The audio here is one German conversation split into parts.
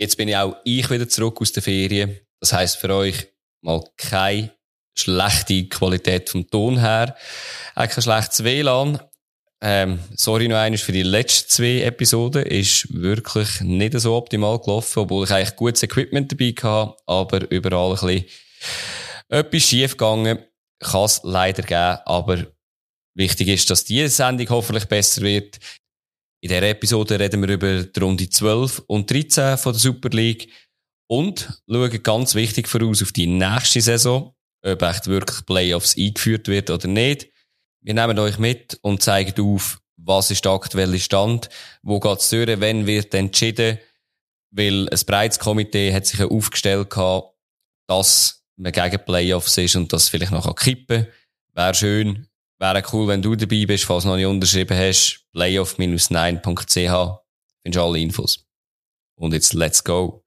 Jetzt bin ich auch ich wieder zurück aus der Ferien. Das heißt für euch mal keine schlechte Qualität vom Ton her, auch kein schlechtes WLAN. Ähm, sorry noch einmal für die letzten zwei Episoden. Ist wirklich nicht so optimal gelaufen, obwohl ich eigentlich gutes Equipment dabei hatte, aber überall ein bisschen etwas schief gegangen. Kann es leider geben, aber wichtig ist, dass diese Sendung hoffentlich besser wird. In dieser Episode reden wir über die Runde 12 und 13 von der Super League und schauen ganz wichtig voraus auf die nächste Saison, ob echt wirklich Playoffs eingeführt wird oder nicht. Wir nehmen euch mit und zeigen auf, was ist der aktuelle Stand, wo geht's durch, wenn wird entschieden, weil ein breites Komitee hat sich ja aufgestellt gehabt, dass man gegen Playoffs ist und das vielleicht noch kippen kann. Wäre schön, wäre cool, wenn du dabei bist, falls du noch nicht unterschrieben hast. playoff-9.ch findest du alle Infos. Und jetzt let's go.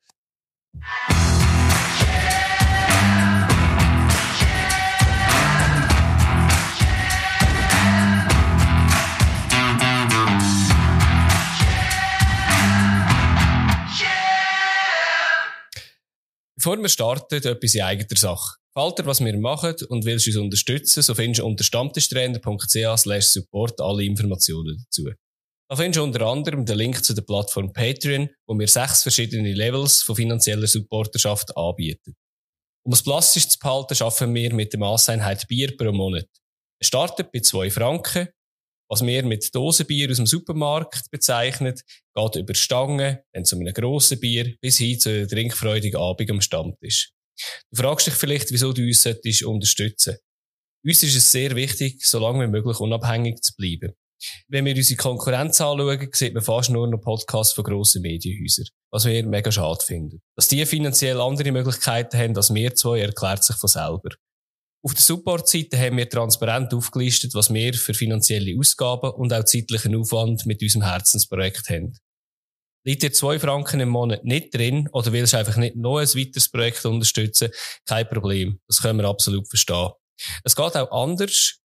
Bevor wir starten, etwas in eigener Sache. Gefällt dir, was wir machen und willst uns unterstützen, so findest du unter stammtischtrainer.ch slash support alle Informationen dazu. Da findest du unter anderem den Link zu der Plattform Patreon, wo wir sechs verschiedene Levels von finanzieller Supporterschaft anbieten. Um es plastisch zu behalten, schaffen wir mit der Masseinheit Bier pro Monat. Es startet bei zwei Franken was wir mit Dosenbier aus dem Supermarkt bezeichnen, geht über Stangen, dann zu einem grossen Bier, bis hin zu einem trinkfreudigen Abend am Stammtisch. Du fragst dich vielleicht, wieso du uns unterstützen Uns ist es sehr wichtig, so lange wie möglich unabhängig zu bleiben. Wenn wir unsere Konkurrenz anschauen, sieht man fast nur noch Podcasts von grossen Medienhäusern, was wir mega schade finden. Dass die finanziell andere Möglichkeiten haben als wir zwei, erklärt sich von selber. Auf der Support-Seite haben wir transparent aufgelistet, was wir für finanzielle Ausgaben und auch zeitlichen Aufwand mit unserem Herzensprojekt haben. Liegt dir zwei Franken im Monat nicht drin oder willst einfach nicht noch ein weiteres Projekt unterstützen? Kein Problem. Das können wir absolut verstehen. Es geht auch anders.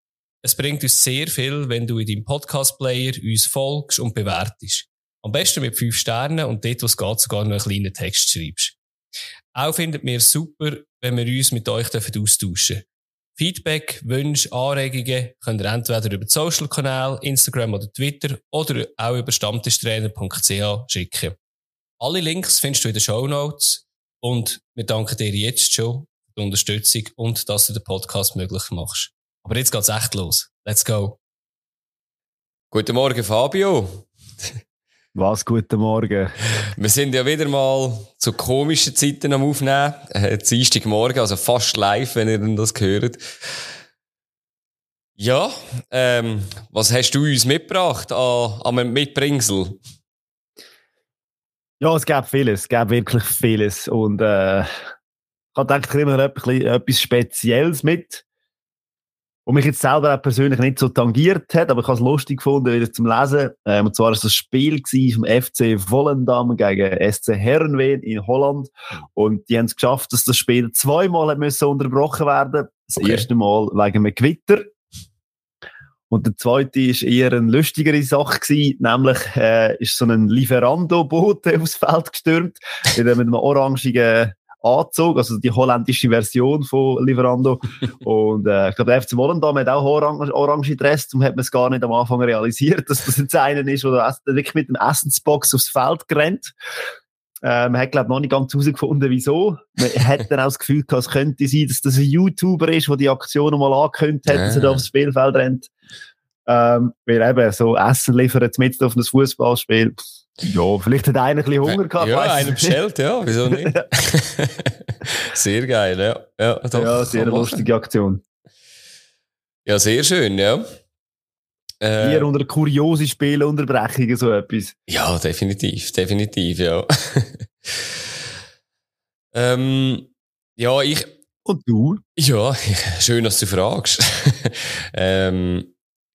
Es bringt uns sehr viel, wenn du in deinem Podcast-Player uns folgst und bewertest. Am besten mit fünf Sternen und dort, wo es geht, sogar noch einen kleinen Text schreibst. Auch findet mir super, wenn wir uns mit euch austauschen dürfen. Feedback, Wünsche, Anregungen könnt ihr entweder über die Social-Kanäle, Instagram oder Twitter oder auch über stammtischtrainer.ch schicken. Alle Links findest du in den Show Notes und wir danken dir jetzt schon für die Unterstützung und dass du den Podcast möglich machst. Aber jetzt geht's echt los. Let's go. Guten Morgen, Fabio. Was, guten Morgen. Wir sind ja wieder mal zu komischen Zeiten am Aufnehmen. Äh, Dienstagmorgen, also fast live, wenn ihr das hört. Ja, ähm, was hast du uns mitgebracht an, an Mitbringsel? Ja, es gab vieles, es gab wirklich vieles. Und äh, ich habe gedacht, ich immer etwas Spezielles mit und mich jetzt selber auch persönlich nicht so tangiert hat, aber ich habe es lustig gefunden, wieder zum Lesen. Ähm, und zwar war es das Spiel vom FC Volendam gegen SC Herrenwehen in Holland. Und die haben es geschafft, dass das Spiel zweimal hat müssen unterbrochen werden. Das okay. erste Mal wegen einem Gewitter. Und der zweite ist eher eine lustigere Sache gewesen, nämlich äh, ist so ein Lieferando-Boot aufs Feld gestürmt mit einem orangigen Anzug, also die holländische Version von Lieferando. und äh, ich glaube, der FC Volendam hat auch orange, orange Dress, darum hat man es gar nicht am Anfang realisiert, dass das jetzt einer ist, der wirklich mit dem Essensbox aufs Feld rennt. Äh, man hat, glaube ich, noch nicht ganz herausgefunden, wieso. Man hat dann auch das Gefühl gehabt, es könnte sein, dass das ein YouTuber ist, der die Aktion mal angekündigt hat, dass er da aufs Spielfeld rennt. Ähm, weil eben so Essen liefert mit auf ein Fußballspiel. Ja, vielleicht hat einer ein bisschen Hunger gehabt. Ja, einer bestellt, ja, wieso nicht? sehr geil, ja. Ja, doch, ja sehr lustige Aktion. Ja, sehr schön, ja. Äh, Hier unter kuriose Spielunterbrechungen, so etwas. Ja, definitiv, definitiv, ja. ähm, ja, ich. Und du? Ja, schön, dass du fragst. ähm,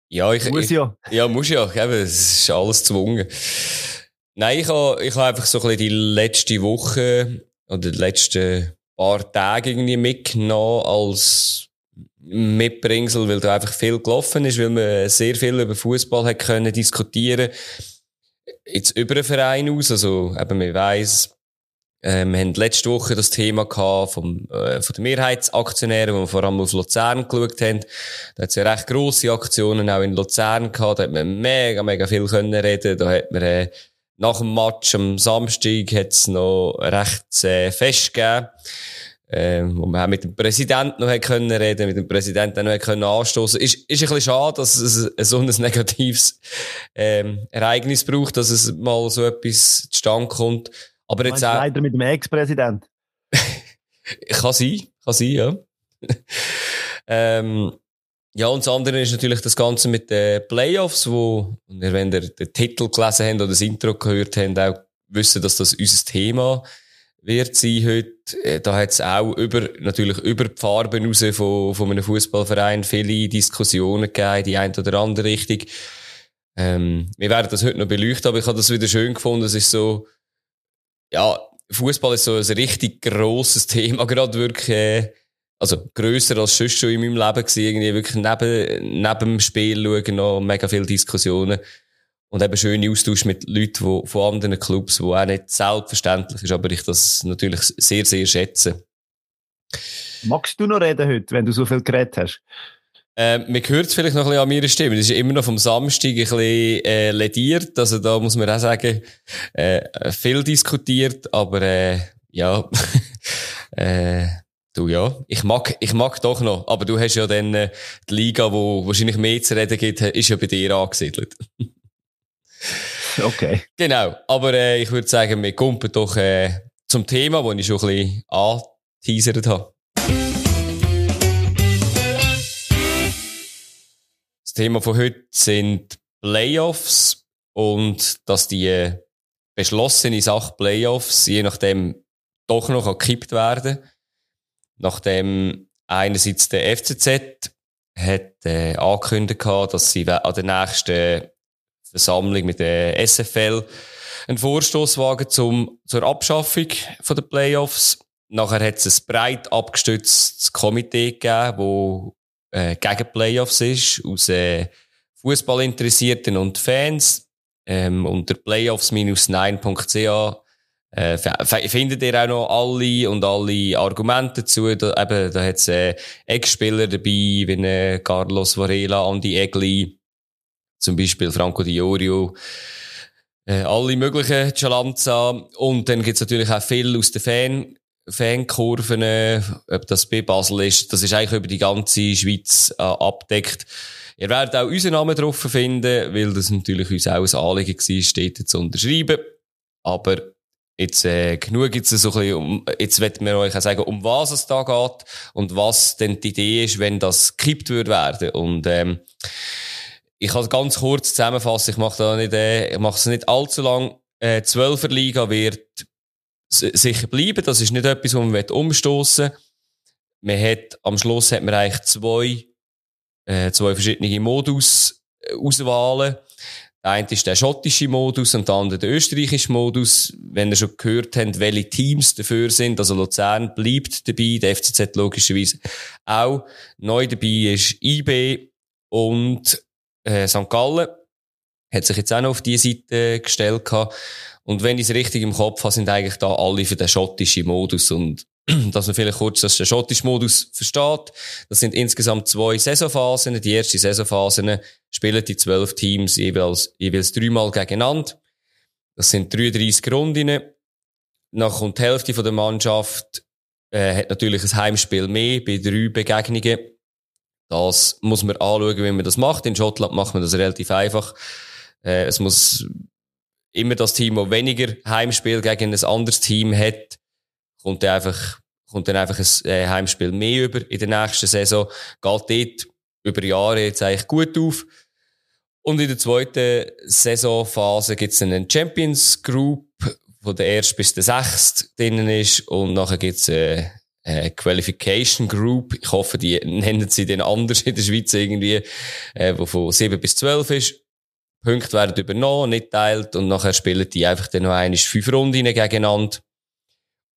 ja, ich. Muss ja. Ich, ja, muss ja. Eben, es ist alles gezwungen. Nein, ich habe, ich habe einfach so ein bisschen die letzte Woche oder die letzten paar Tage irgendwie mitgenommen als Mitbringsel, weil da einfach viel gelaufen ist, weil man sehr viel über Fußball hat können diskutieren. Jetzt über den Verein aus, also eben man weiss, Ähm, wir haben letzte Woche das Thema gehabt vom, äh, von den Mehrheitsaktionären, wo wir vor allem auf Luzern geschaut haben. Da hat es ja recht grosse Aktionen auch in Luzern gehabt. Da hat man mega, mega viel können reden. Da hat man, äh, nach dem Match am Samstag hat es noch recht äh, fest gegeben. Ähm, wo man auch mit dem Präsidenten noch können reden, mit dem Präsidenten noch können anstoßen. Ist, ist ein bisschen schade, dass es so ein negatives, ähm, Ereignis braucht, dass es mal so etwas zustande kommt. Aber jetzt auch. Leider mit dem Ex-Präsident. kann sein, kann sein, ja. ähm, ja, und das andere ist natürlich das Ganze mit den Playoffs, wo, wenn ihr den Titel gelesen habt oder das Intro gehört habt, auch wissen, dass das unser Thema wird sein heute. Äh, da hat es auch über, natürlich über die Farben raus von, von einem Fußballverein viele Diskussionen gegeben, die eine oder andere Richtung. Ähm, wir werden das heute noch beleuchten, aber ich habe das wieder schön gefunden. Es ist so, ja, Fußball ist so ein richtig grosses Thema, gerade wirklich, äh, also grösser als sonst schon in meinem Leben gewesen, irgendwie wirklich neben, neben dem Spiel schauen, noch mega viele Diskussionen. Und eben schöne Austausch mit Leuten wo, von anderen Clubs, wo auch nicht selbstverständlich ist, aber ich das natürlich sehr, sehr schätze. Magst du noch reden heute, wenn du so viel geredet hast? Ähm, man hört es vielleicht noch ein bisschen an meiner Stimme. Das ist immer noch vom Samstag ein bisschen äh, lediert. Also da muss man auch sagen, äh, viel diskutiert, aber äh, ja, äh, du ja, ich mag, ich mag doch noch. Aber du hast ja dann äh, die Liga, wo wahrscheinlich mehr zu reden gibt, ist ja bei dir angesiedelt. okay. Genau, aber äh, ich würde sagen, wir kommen doch äh, zum Thema, das ich schon ein bisschen angeteasert habe. Das Thema von heute sind Playoffs und dass die beschlossene Sache Playoffs je nachdem doch noch gekippt werden. Nachdem einerseits der FCZ hat äh, angekündigt, dass sie an der nächsten Versammlung mit der SFL einen Vorstoß wagen zum, zur Abschaffung von der Playoffs. Nachher hat es ein breit abgestütztes Komitee gegeben, wo äh, gegen Playoffs ist, aus äh, Fußballinteressierten und Fans. Ähm, unter playoffs-9.ch äh, findet ihr auch noch alle und alle Argumente dazu. Da, eben, da hat es äh, Ex-Spieler dabei, wie äh, Carlos Varela, Andy Egli, zum Beispiel Franco Di Orio, äh, alle möglichen Chalanza. Und dann gibt's natürlich auch viel aus den Fan Fankurven, äh, ob das bei Basel ist, das ist eigentlich über die ganze Schweiz äh, abdeckt. Ihr werdet auch unseren Namen drauf finden, weil das natürlich uns auch ein Anliegen war, steht zu unterschreiben. Aber jetzt äh, genug jetzt so um, jetzt wird wir euch auch sagen, um was es da geht und was denn die Idee ist, wenn das gekippt wird werden. Und ähm, ich kann ganz kurz zusammenfassen, ich mache da nicht, äh, ich mache es nicht allzu lang. Äh, Zwölfer Liga wird sicher bleiben. Das ist nicht etwas, was man umstoßen Man hat, am Schluss hat man eigentlich zwei, äh, zwei verschiedene Modus äh, auswahlen. Der eine ist der schottische Modus und der andere der österreichische Modus. Wenn ihr schon gehört habt, welche Teams dafür sind, also Luzern bleibt dabei, der FCZ logischerweise auch. Neu dabei ist IB und äh, St. Gallen. Hat sich jetzt auch noch auf diese Seite gestellt gehabt. Und wenn ich es richtig im Kopf habe, sind eigentlich da alle für den schottischen Modus. Und dass man vielleicht kurz den schottischen Modus versteht. Das sind insgesamt zwei Saisonphasen. Die erste Saisonphase spielen die zwölf Teams jeweils, jeweils dreimal gegeneinander. Das sind 33 Runden. Nach kommt die Hälfte der Mannschaft äh, hat natürlich ein Heimspiel mehr bei drei Begegnungen. Das muss man anschauen, wie man das macht. In Schottland macht man das relativ einfach. Äh, es muss immer das Team, das weniger Heimspiel gegen ein anderes Team hat, kommt einfach, kommt dann einfach ein äh, Heimspiel mehr über in der nächsten Saison, geht dort über Jahre jetzt eigentlich gut auf. Und in der zweiten Saisonphase gibt es einen Champions Group, wo der erste bis der sechste drinnen ist, und nachher gibt es eine, eine Qualification Group. Ich hoffe, die nennen sie den anders in der Schweiz irgendwie, äh, wo von sieben bis zwölf ist. Punkte werden übernommen, nicht teilt und nachher spielen die einfach dann noch einmal fünf Runden gegeneinander.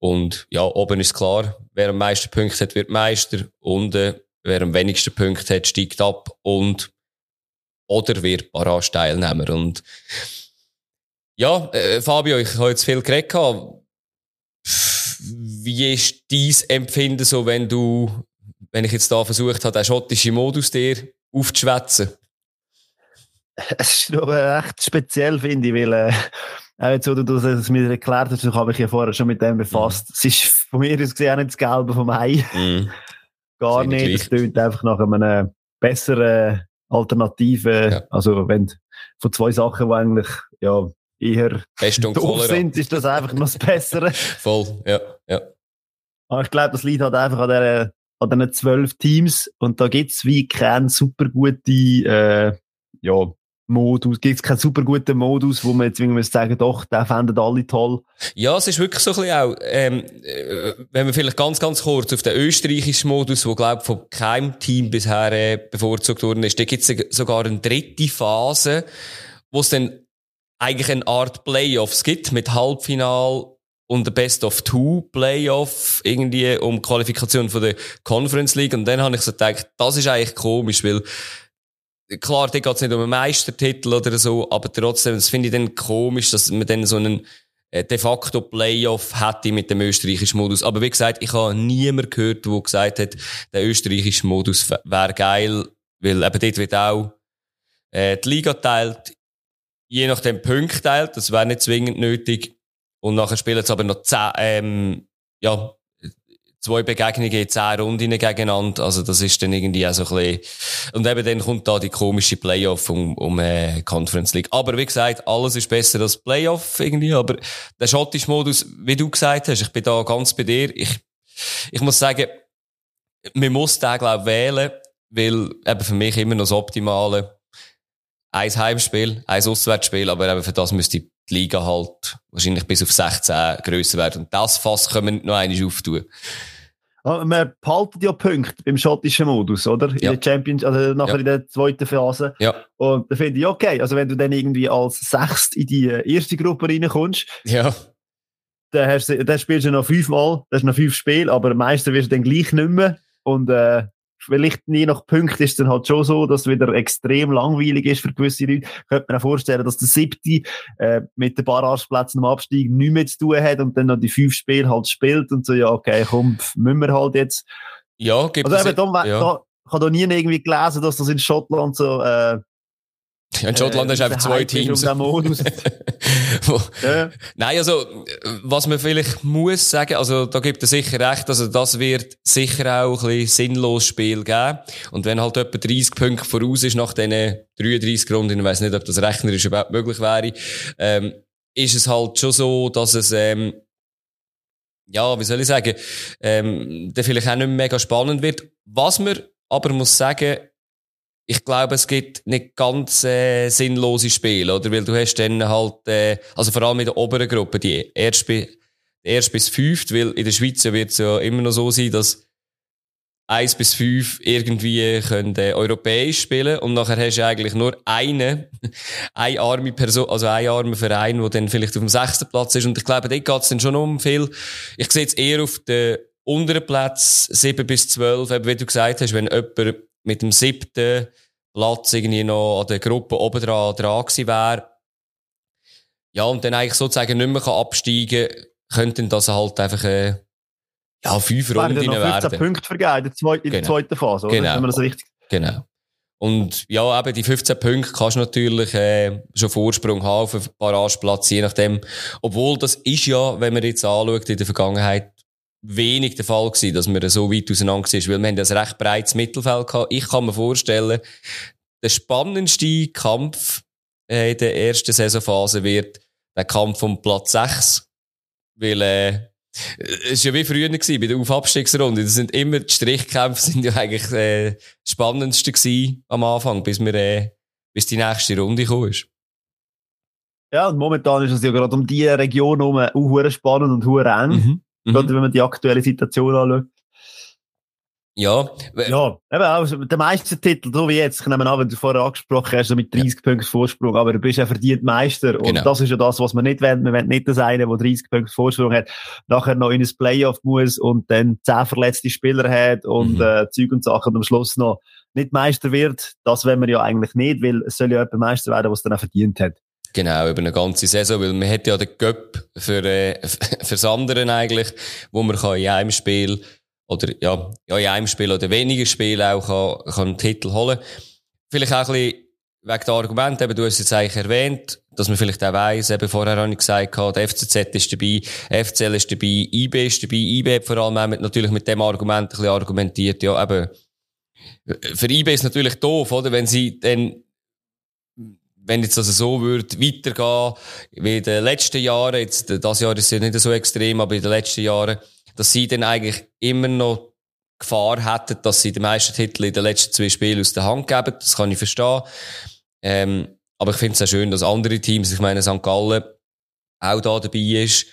Und ja, oben ist klar, wer am meisten Punkte hat, wird Meister. Äh, wer am wenigsten Punkte hat, steigt ab und oder wird Barrage-Teilnehmer. Und ja, äh, Fabio, ich habe jetzt viel geredet. wie ist dein Empfinden so, wenn du, wenn ich jetzt da versucht habe, den schottischen Modus dir aufzuschwätzen? Es ist aber echt speziell, finde ich, weil, äh, auch jetzt, wo du das mir erklärt hast, habe ich ja vorher schon mit dem befasst. Mhm. Es ist von mir aus gesehen auch nicht das Gelbe vom Ei. Mhm. Gar nicht. Es tönt einfach nach einem besseren Alternative. Ja. Also, wenn von zwei Sachen, die eigentlich, ja, eher Pest und doof sind, ist das einfach noch das Bessere. Voll, ja, ja. Aber ich glaube, das liegt halt einfach an der, an diesen zwölf Teams und da gibt's wie keine super gute, äh, ja, Modus, gibt es keinen super guten Modus, wo man jetzt irgendwie sagen, doch, den fänden alle toll. Ja, es ist wirklich so ein bisschen auch, ähm, äh, wenn wir vielleicht ganz, ganz kurz auf den österreichischen Modus, wo, glaube von keinem Team bisher äh, bevorzugt worden ist, da gibt es sogar eine dritte Phase, wo es dann eigentlich eine Art Playoffs gibt, mit Halbfinal und der Best of Two Playoff irgendwie um Qualifikation von der Conference League. Und dann habe ich so gedacht, das ist eigentlich komisch, weil klar, da geht es nicht um einen Meistertitel oder so, aber trotzdem, das finde ich dann komisch, dass man dann so einen äh, de facto Playoff hätte mit dem österreichischen Modus. Aber wie gesagt, ich habe niemand gehört, der gesagt hat, der österreichische Modus wäre geil, weil eben dort wird auch äh, die Liga teilt, je nachdem Punkte teilt, das wäre nicht zwingend nötig. Und nachher spielen es aber noch zehn, ähm, ja, zwei Begegnungen, zehn Runden gegeneinander. Also das ist dann irgendwie auch so ein bisschen... Und eben dann kommt da die komische Playoff um, um äh, Conference League. Aber wie gesagt, alles ist besser als Playoff irgendwie. Aber der schottische Modus, wie du gesagt hast, ich bin da ganz bei dir. Ich, ich muss sagen, man muss den, glaube ich, wählen, weil eben für mich immer noch das Optimale. Ein Heimspiel, ein Auswärtsspiel, aber eben für das müsste die Liga halt wahrscheinlich bis auf 16 grösser werden. Und das Fass können wir nicht noch einmal auftun. Man behaltet ja Punkte beim schottischen Modus, oder? In ja. der Champions, also nachher ja. in der zweiten Phase. Ja. Und da finde ich, okay, also wenn du dann irgendwie als Sechst in die erste Gruppe reinkommst, ja. dann, hast, dann spielst du noch fünfmal, das ist noch fünf Spiele, aber Meister wirst du dann gleich nicht mehr. Und äh, vielleicht je nach Punkt ist es dann halt schon so, dass es wieder extrem langweilig ist für gewisse Leute. Könnte man auch vorstellen, dass der siebte äh, mit den Barrageplätzen am Abstieg nichts mehr zu tun hat und dann noch die fünf Spiele halt spielt und so, ja, okay, komm, müssen wir halt jetzt. Ja, gibt also eben, da, ja. da, ich habe da nie irgendwie gelesen, dass das in Schottland so äh, ja, in Schottland äh, hast du einfach zwei Teams. Um ja. Nein, also, was man vielleicht muss sagen, also, da gibt es sicher recht, also, das wird sicher auch ein bisschen sinnloses Spiel geben. Und wenn halt etwa 30 Punkte voraus ist nach diesen 33 Runden, ich weiss nicht, ob das rechnerisch überhaupt möglich wäre, ähm, ist es halt schon so, dass es, ähm, ja, wie soll ich sagen, ähm, der vielleicht auch nicht mehr mega spannend wird. Was man aber muss sagen, ich glaube, es gibt nicht ganz äh, sinnlose Spiele, oder? Weil du hast dann halt, äh, also vor allem in der oberen Gruppe, die erste, erst bis fünft, weil in der Schweiz wird es ja immer noch so sein, dass eins bis fünf irgendwie können äh, europäisch spielen und nachher hast du eigentlich nur eine, eine arme Person, also einen armen Verein, der dann vielleicht auf dem sechsten Platz ist und ich glaube, dort geht es dann schon um viel. Ich sehe jetzt eher auf den unteren Platz, sieben bis zwölf, eben wie du gesagt hast, wenn jemand mit dem siebten Platz irgendwie noch an der Gruppe oben dran, dran gewesen wäre. Ja, und dann eigentlich sozusagen nicht mehr absteigen kann, könnten das halt einfach, äh, ja, fünf Runden werden. 15 Punkte vergeben in der, zweiten, genau. zweiten Phase, oder? Genau. Wenn man das richtig... Genau. Und ja, eben die 15 Punkte kannst du natürlich äh, schon Vorsprung haben auf einen Barrageplatz, je nachdem. Obwohl das ist ja, wenn man jetzt anschaut, in der Vergangenheit wenig der Fall gewesen, dass man so weit auseinander ist, weil wir haben ein recht breites Mittelfeld gehabt. Ich kann mir vorstellen, der spannendste Kampf äh, in der ersten Saisonphase wird der Kampf um Platz 6, weil äh, es war ja wie früher gewesen, bei der Aufabstiegsrunde. Das sind immer, die Strichkämpfe sind ja eigentlich äh, das spannendste gewesen am Anfang, bis wir, äh, bis die nächste Runde ist. Ja, und momentan ist es ja gerade um diese Region herum auch spannend und eng. Mhm. Mhm. Gerade wenn man die aktuelle Situation anschaut. Ja. Ja, eben auch der Meistertitel, so wie jetzt, ich nehme an, wenn du vorher angesprochen hast, so mit 30 ja. Punkten Vorsprung, aber du bist ja verdient Meister. Und genau. das ist ja das, was man nicht will. Man will nicht das eine, der 30 Punkte Vorsprung hat, nachher noch in ein Playoff muss und dann 10 verletzte Spieler hat und mhm. äh, Zeug und Sachen und am Schluss noch nicht Meister wird. Das will man ja eigentlich nicht, weil es soll ja jemand Meister werden, der es dann auch verdient hat. Genau, über eine ganze Saison, weil man hat ja den Cup für, äh, fürs andere eigentlich, wo man kann in einem Spiel oder ja, ja, in einem Spiel oder weniger Spiel auch kann, kann einen Titel holen. Vielleicht auch ein bisschen wegen der Argumente, eben, du hast es jetzt eigentlich erwähnt, dass man vielleicht auch weiss, eben vorher habe ich gesagt, der FCZ ist dabei, FCL ist dabei, IB ist dabei, IB vor allem auch natürlich mit dem Argument ein bisschen argumentiert, ja, eben, für IB ist es natürlich doof, oder, wenn sie dann wenn jetzt also so würde weitergehen, wie in den letzten Jahren, jetzt, das Jahr ist ja nicht so extrem, aber in den letzten Jahren, dass sie dann eigentlich immer noch Gefahr hätten, dass sie die meisten Titel in den letzten zwei Spielen aus der Hand geben. Das kann ich verstehen. Ähm, aber ich finde es auch schön, dass andere Teams, ich meine St. Gallen, auch da dabei ist.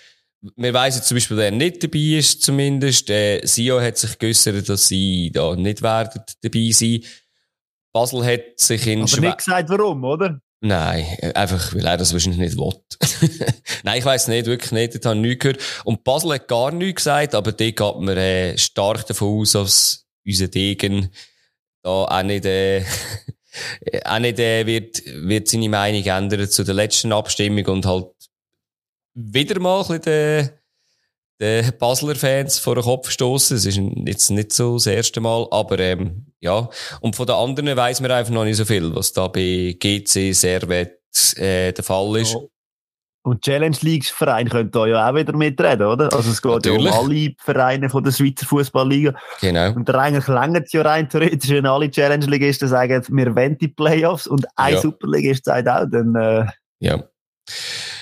Wir weiss zum Beispiel, wer nicht dabei ist, zumindest. Der Sio hat sich geäussert, dass sie da nicht werden dabei sein. Basel hat sich in Aber Schwe nicht gesagt, warum, oder? Nein, einfach, weil er das wahrscheinlich nicht will. Nein, ich weiss nicht, wirklich nicht, das habe ich nichts gehört. Und Basel hat gar nichts gesagt, aber dort geht man äh, stark davon aus, dass unser Degen da auch nicht, äh, auch nicht äh, wird, wird seine Meinung ändern zu der letzten Abstimmung und halt wieder mal ein bisschen den, den Basler Fans vor den Kopf stoßen. Es ist jetzt nicht so das erste Mal, aber ähm, ja. Und von den anderen weiss man einfach noch nicht so viel, was da bei GC Servet äh, der Fall ist. Ja. Und Challenge League Verein könnte da ja auch wieder mitreden, oder? Also es geht Natürlich. ja um alle Vereine von der Schweizer Fußballliga. Genau. Und eigentlich länger es ja rein theoretisch, wenn alle Challenge Ligisten sagen, wir wollen die Playoffs und ein ja. Superligist sagt auch, dann, äh, Ja.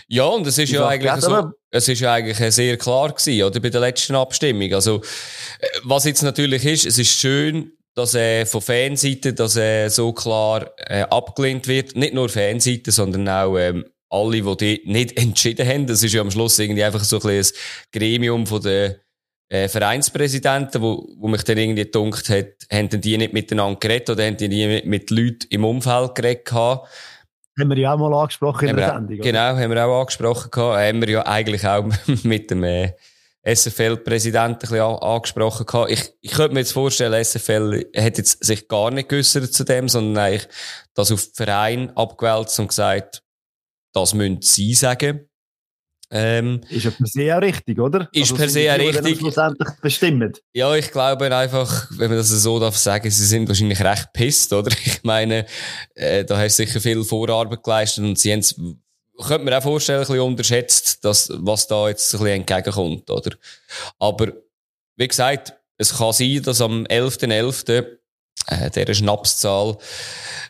Ja, und es ist ja eigentlich so, es ist ja eigentlich sehr klar gewesen, oder, bei der letzten Abstimmung. Also, äh, was jetzt natürlich ist, es ist schön, dass äh, von Fanseite dass äh, so klar äh, abgelehnt wird. Nicht nur Fanseite, sondern auch ähm, alle, die die nicht entschieden haben. Das ist ja am Schluss irgendwie einfach so ein, ein Gremium von den äh, Vereinspräsidenten, wo, wo mich dann irgendwie gedunkt hat, haben die nicht miteinander geredet oder haben die nie mit, mit Leuten im Umfeld geredet gehabt. Haben wir ja auch mal angesprochen in der Sendung. Genau, haben wir auch angesprochen gehabt. Haben wir ja eigentlich auch mit dem äh, SFL-Präsidenten ein bisschen angesprochen gehabt. Ich, ich könnte mir jetzt vorstellen, SFL hat jetzt sich gar nicht geäussert zu dem, sondern eigentlich das auf den Verein abgewälzt und gesagt, das müssen sie sagen. Ähm, ist ja per se auch richtig, oder? Ist also per se auch richtig. schlussendlich bestimmt. Ja, ich glaube einfach, wenn man das so darf sagen, sie sind wahrscheinlich recht pisst, oder? Ich meine, äh, da hast du sicher viel Vorarbeit geleistet und sie haben es, könnte man auch vorstellen, ein bisschen unterschätzt, dass, was da jetzt ein bisschen entgegenkommt, oder? Aber, wie gesagt, es kann sein, dass am 11.11. .11., äh, dieser Schnapszahl,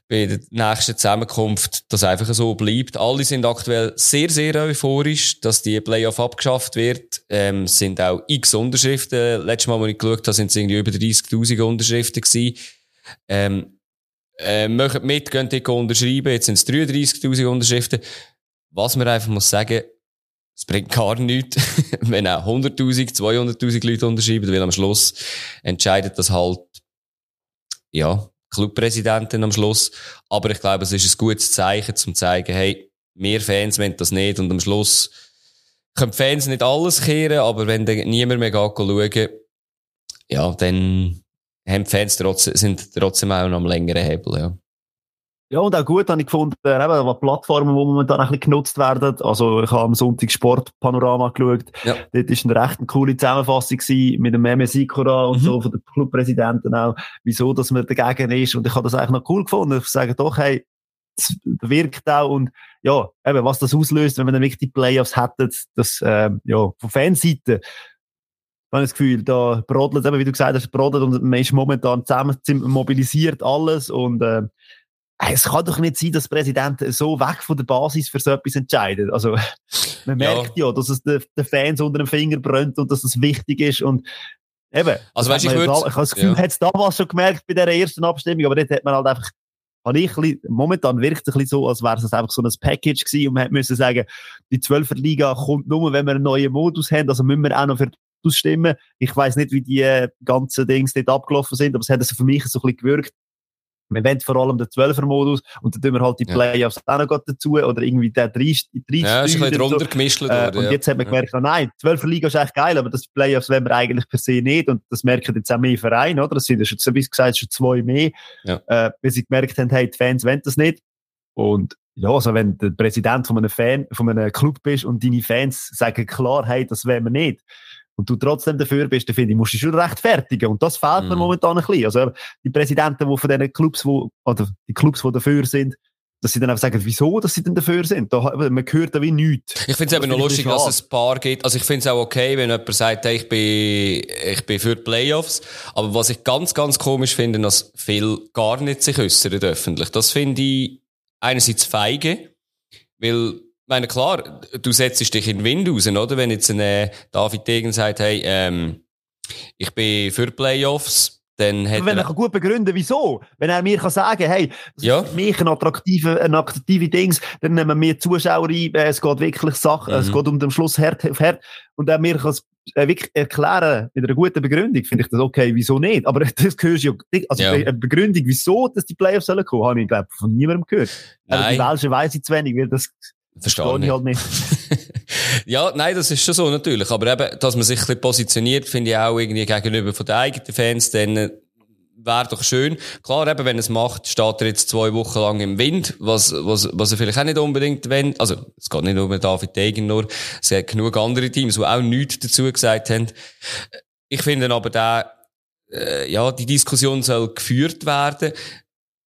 bei der nächsten Zusammenkunft das einfach so bleibt. Alle sind aktuell sehr, sehr euphorisch, dass die Playoff abgeschafft wird. Ähm, es sind auch x Unterschriften. Letztes Mal, als ich geschaut habe, sind es irgendwie über 30.000 Unterschriften gewesen. Ähm, äh, macht mit, könnt ihr unterschreiben. Jetzt sind es 33.000 Unterschriften. Was man einfach muss sagen, es bringt gar nichts, wenn auch 100.000, 200.000 Leute unterschreiben, weil am Schluss entscheidet das halt, ja, Clubpräsidentin am Schluss. Aber ich glaube, es ist ein gutes Zeichen, zum zu zeigen, hey, wir Fans wollen das nicht und am Schluss können die Fans nicht alles kehren, aber wenn dann niemand mehr schauen, ja, dann haben die Fans trotzdem, sind trotzdem auch noch am längeren Hebel, ja. Ja, und auch gut habe ich gefunden, eben, Plattformen, die momentan ein bisschen genutzt werden. Also, ich habe am Sonntag Sportpanorama geschaut. Ja. Dort war eine recht coole Zusammenfassung mit dem Meme Sikora und mhm. so von den Clubpräsidenten auch, wieso, dass man dagegen ist. Und ich habe das eigentlich noch cool gefunden. Ich sage doch, hey, es wirkt auch und, ja, eben, was das auslöst, wenn man dann wirklich die Playoffs hätte, das, äh, ja, von Fanseite, ich habe das Gefühl, da brodelt eben, wie du gesagt hast, brodelt und man ist momentan zusammen mobilisiert alles und, äh, es kann doch nicht sein, dass Präsidenten so weg von der Basis für so etwas entscheiden. Also, man merkt ja, ja dass es den, den, Fans unter dem Finger brennt und dass es wichtig ist und eben. Also, weißt, ich, würde, ich habe das Gefühl, ja. hat es damals schon gemerkt bei der ersten Abstimmung, aber dort hat man halt einfach, ich bisschen, momentan wirkt es ein bisschen so, als wäre es einfach so ein Package gewesen und man hätte müssen sagen, die 12er Liga kommt nur, wenn wir einen neuen Modus haben, also müssen wir auch noch für ausstimmen. Ich weiß nicht, wie die äh, ganzen Dings dort abgelaufen sind, aber es hat also für mich so ein bisschen gewirkt, wir wollen vor allem den 12er-Modus und dann tun wir halt die Playoffs ja. auch noch dazu oder irgendwie der 30, 30 Ja, ist ein bisschen drunter so. gemischt. Äh, und jetzt hat man gemerkt, ja. nein, 12er Liga ist echt geil, aber das Playoffs wollen wir eigentlich per se nicht und das merken jetzt auch mehr Vereine, oder? Das sind ja schon, wie gesagt, schon zwei mehr, ja. äh, weil sie gemerkt haben, hey, die Fans wollen das nicht. Und ja, also wenn der Präsident von einem Fan, von einem Club bist und deine Fans sagen klar, hey, das wollen wir nicht, und du trotzdem dafür bist, dann finde ich, musst du schon rechtfertigen. Und das fehlt mir Mhm. momentan ein bisschen. Also die Präsidenten, die von diesen Clubs, wo, oder die Clubs, die dafür sind, dass sie dann einfach sagen, wieso, dass sie denn dafür sind. Da, man hört da wie nichts. Ich finde es eben noch lustig, dass es ein paar gibt. Also ich finde es auch okay, wenn jemand sagt, hey, ich bin, ich bin für die Playoffs. Aber was ich ganz, ganz komisch finde, dass viele gar nicht sich äußern öffentlich. Das finde ich einerseits feige, weil, meine, klar, du setzt dich in den Wind raus, oder? Wenn jetzt ein äh, David Degen sagt, hey, ähm, ich bin für Playoffs, dann Aber wenn er er, kann gut begründen wenn Wenn er mir kann sagen, hey, das Ja. ist für mich ein attraktive, ein attraktive Dings, dann nehmen wir Zuschauer ein, äh, es geht wirklich Sachen, es Mhm. geht um den Schluss hart auf hart. Und er mir kann es äh, wirklich erklären, mit einer guten Begründung, finde ich das okay, wieso nicht? Aber das hörst du ja, also Ja. eine Begründung, wieso, dass die Playoffs sollen kommen, habe ich, glaube von niemandem gehört. Also die Nein. Welschen weiss ich zu wenig, weil das Verstehe ich halt nicht. ja, nein, das ist schon so natürlich. Aber eben, dass man sich ein bisschen positioniert, finde ich auch irgendwie gegenüber von den eigenen Fans, dann äh, wäre doch schön. Klar, eben, wenn er es macht, steht er jetzt zwei Wochen lang im Wind, was, was, was er vielleicht auch nicht unbedingt will. Also, es geht nicht nur um David Degen nur. Es gibt genug andere Teams, die auch nichts dazu gesagt haben. Ich finde aber da, äh, ja, die Diskussion soll geführt werden.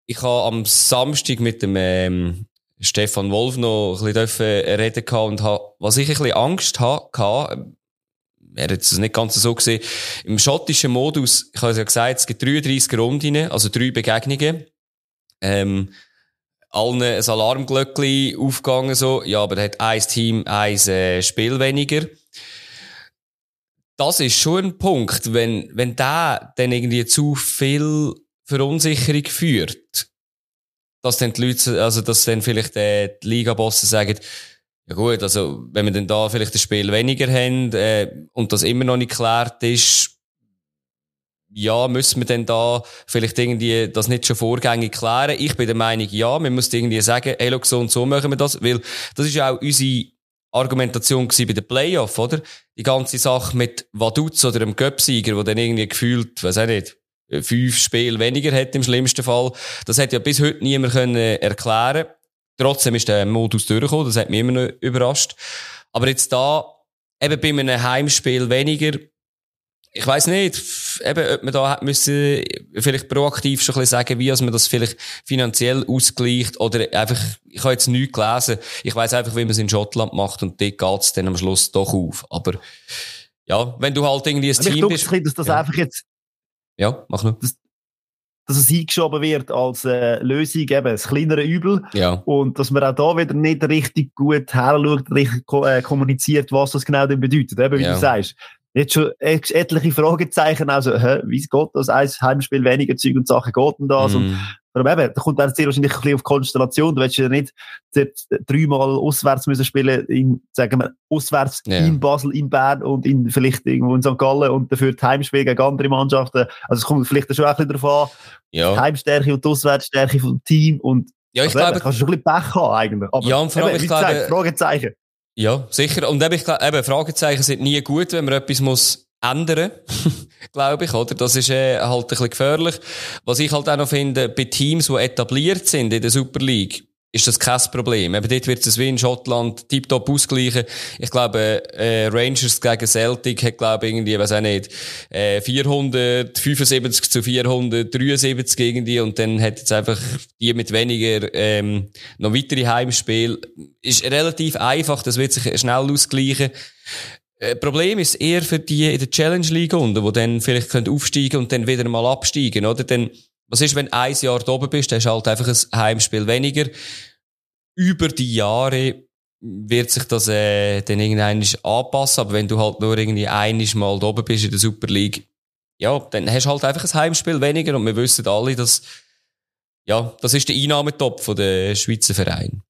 Ich habe am Samstag mit dem, ähm, Stefan Wolf noch ein bisschen dürfen reden gehabt und ha, was ich ein bisschen Angst hatte, er hat es nicht ganz so gesehen, im schottischen Modus, ich habe es ja gesagt, es gibt 33 Runden, also drei Begegnungen, ähm, allen ein Alarmglöckchen aufgegangen, so, ja, aber hat ein Team ein äh, Spiel weniger. Das ist schon ein Punkt, wenn, wenn der dann irgendwie zu viel Verunsicherung führt, dass dann die Leute, also dass dann vielleicht äh, die Liga-Bosse sagen, ja gut, also wenn wir dann da vielleicht ein Spiel weniger haben äh, und das immer noch nicht geklärt ist, ja, müssen wir denn da vielleicht irgendwie das nicht schon vorgängig klären? Ich bin der Meinung, ja, wir müssen irgendwie sagen, hey, look, so und so machen wir das, weil das ist auch unsere Argumentation bei den Playoff, oder? Die ganze Sache mit Vaduz oder einem Göpsieger, der dann irgendwie gefühlt, weiß auch nicht, fünf Spiele weniger hat im schlimmsten Fall. Das hat ja bis heute niemand können erklären. Trotzdem ist der Modus durchgekommen, das hat mich immer noch überrascht. Aber jetzt da, eben bei einem Heimspiel weniger, ich weiß nicht, eben, ob man da hat müssen, vielleicht proaktiv schon ein bisschen sagen, wie man das vielleicht finanziell ausgleicht oder einfach, ich habe jetzt nichts gelesen. Ich weiß einfach, wie man es in Schottland macht und dort geht's dann am Schluss doch auf. Aber, ja, wenn du halt irgendwie ein Aber ich Team glaube, bist. dass das Ja. einfach jetzt Ja, mach nur. dass es eingeschoben wird als äh, Lösung, eben das kleinere Übel. Ja. Und dass man auch da wieder nicht richtig gut heranschaut, richtig ko äh, kommuniziert, was das genau denn bedeutet. Eben, wie Ja. du sagst. Jetzt schon et- etliche Fragezeichen, also, hä, wie geht das? Ein Heimspiel weniger Zeug und Sachen geht denn das? Und, Aber eben, da kommt dann sehr wahrscheinlich ein bisschen auf Konstellation. Du willst ja nicht dreimal auswärts müssen spielen, in, sagen wir, auswärts Ja. in Basel, in Bern und in, vielleicht irgendwo in St. Gallen und dafür das Heimspiel gegen andere Mannschaften. Also es kommt vielleicht schon auch ein bisschen darauf an, die Ja. Heimstärke und die Auswärtsstärke vom Team und Ja, ich also eben, glaube, kannst du schon ein bisschen Pech haben eigentlich. Aber Ja, und vor allem, eben, ich glaube- gesagt, Fragezeichen. Ja, sicher. Und eben, ich glaub, eben, Fragezeichen sind nie gut, wenn man etwas muss ändern, glaube ich, oder? Das ist äh, halt ein bisschen gefährlich. Was ich halt auch noch finde, bei Teams, die etabliert sind in der Super League, ist das kein Problem. Eben dort wird es wie in Schottland tiptop ausgleichen. Ich glaube, äh, Rangers gegen Celtic hat, glaube ich, irgendwie, weiß auch nicht, äh, 475 zu 473 irgendwie und dann hat jetzt einfach die mit weniger ähm, noch weitere Heimspiele. Ist relativ einfach, das wird sich schnell ausgleichen. Äh, Problem ist eher für die in der Challenge League unten, die dann vielleicht können aufsteigen und dann wieder mal absteigen, oder? Denn, was ist, wenn ein Jahr da oben bist, dann hast halt einfach ein Heimspiel weniger. Über die Jahre wird sich das äh, dann irgendwann anpassen, aber wenn du halt nur irgendwie einiges Mal da oben bist in der Super League, ja, dann hast du halt einfach ein Heimspiel weniger und wir wissen alle, dass ja, das ist der Einnahmetopf der Schweizer Verein.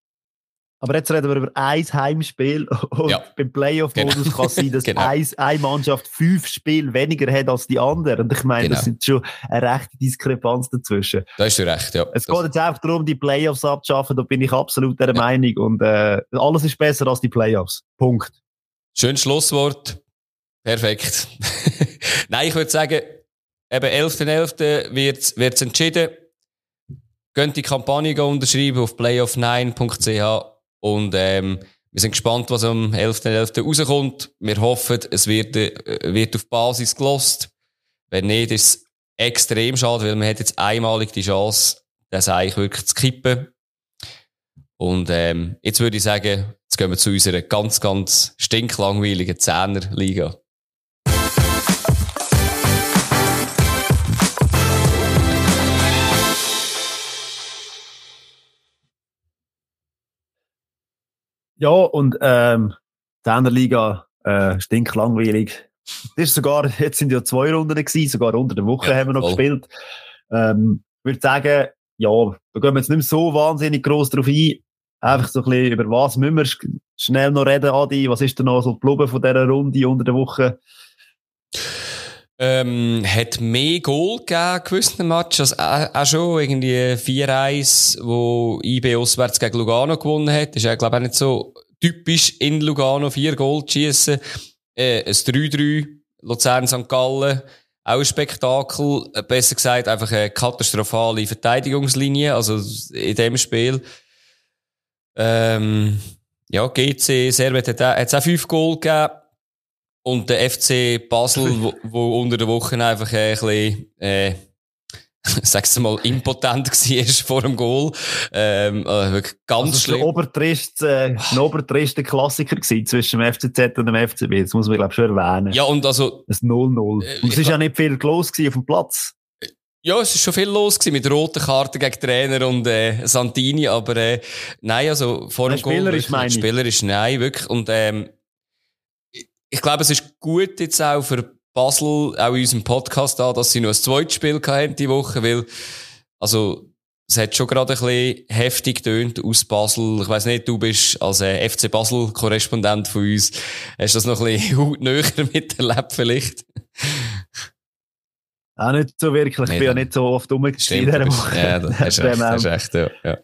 Aber jetzt reden wir über ein Heimspiel und Ja. beim Playoff-Modus Genau. kann es sein, dass Genau. ein, eine Mannschaft fünf Spiele weniger hat als die andere. Und ich meine, das Genau. ist schon eine rechte Diskrepanz dazwischen. Da hast du recht, ja. Es Das- geht jetzt einfach darum, die Playoffs abzuschaffen, da bin ich absolut der Meinung. Und äh, alles ist besser als die Playoffs. Punkt. Schönes Schlusswort. Perfekt. Nein, ich würde sagen, eben 11.11. wird wird's entschieden. Könnt die Kampagne unterschreiben auf playoff9.ch und ähm, wir sind gespannt, was am 11.11. .11. rauskommt. Wir hoffen, es wird, äh, wird auf Basis gelost. Wenn nicht, ist es extrem schade, weil man hat jetzt einmalig die Chance, das eigentlich wirklich zu kippen. Und ähm, jetzt würde ich sagen, jetzt gehen wir zu unserer ganz, ganz stinklangweiligen Zehnerliga. Ja, und ähm, Zehnerliga äh, stinklangweilig. Das ist sogar, jetzt sind ja zwei Runden gewesen, sogar unter der Woche Ja, haben wir noch voll. gespielt. Ähm, ich würde sagen, ja, da gehen wir jetzt nicht mehr so wahnsinnig gross drauf ein. Einfach so ein bisschen, über was müssen wir sch- schnell noch reden, Adi? Was ist denn noch so geblieben von dieser Runde unter der Woche? Ähm, hat mehr Goal gegeben, gewissen Matches. Also, auch, auch schon irgendwie 4-1, wo IB auswärts gegen Lugano gewonnen hat. ist ja, glaube ich, auch nicht so typisch in Lugano, vier Goal zu schiessen. Äh, ein 3-3, Luzern St. Gallen. Auch ein Spektakel. Äh, Besser gesagt, einfach eine katastrophale Verteidigungslinie, also in dem Spiel. Ähm, ja, GC Servet hat auch- hat's auch fünf Goal gegeben. Und der FC Basel, wo, wo unter der Woche einfach ein bisschen, äh, sag's mal, impotent war vor dem Goal. Ähm, äh, ganz Das war schlimm. der obertriste, äh, ein obertriste Klassiker gewesen zwischen dem FCZ und dem FCB. Das muss man, glaube ich, schon erwähnen. Ja, und also, Ein 0-0. Äh, Und es ist ja nicht viel los auf dem Platz. ja, es ist schon viel los gewesen mit roten Karten gegen Trainer und äh, Santini, aber äh, nein, also vor dem Goal spielerisch meine ich. spielerisch nein, wirklich. Und ähm, ich- glaube, es ist gut jetzt auch für Basel, auch in unserem Podcast da, dass sie noch ein zweites Spiel hatten die Woche, weil also es hat schon gerade ein bisschen heftig getönt aus Basel. Ich weiss nicht, du bist als äh, FC Basel-Korrespondent von uns. Hast du das noch ein bisschen hautnäher miterlebt vielleicht? Auch nicht so wirklich. Ich bin ja nicht so oft rumgegangen in Woche. Ja, das hast Dem, recht, das ist ähm, echt, ja. ja.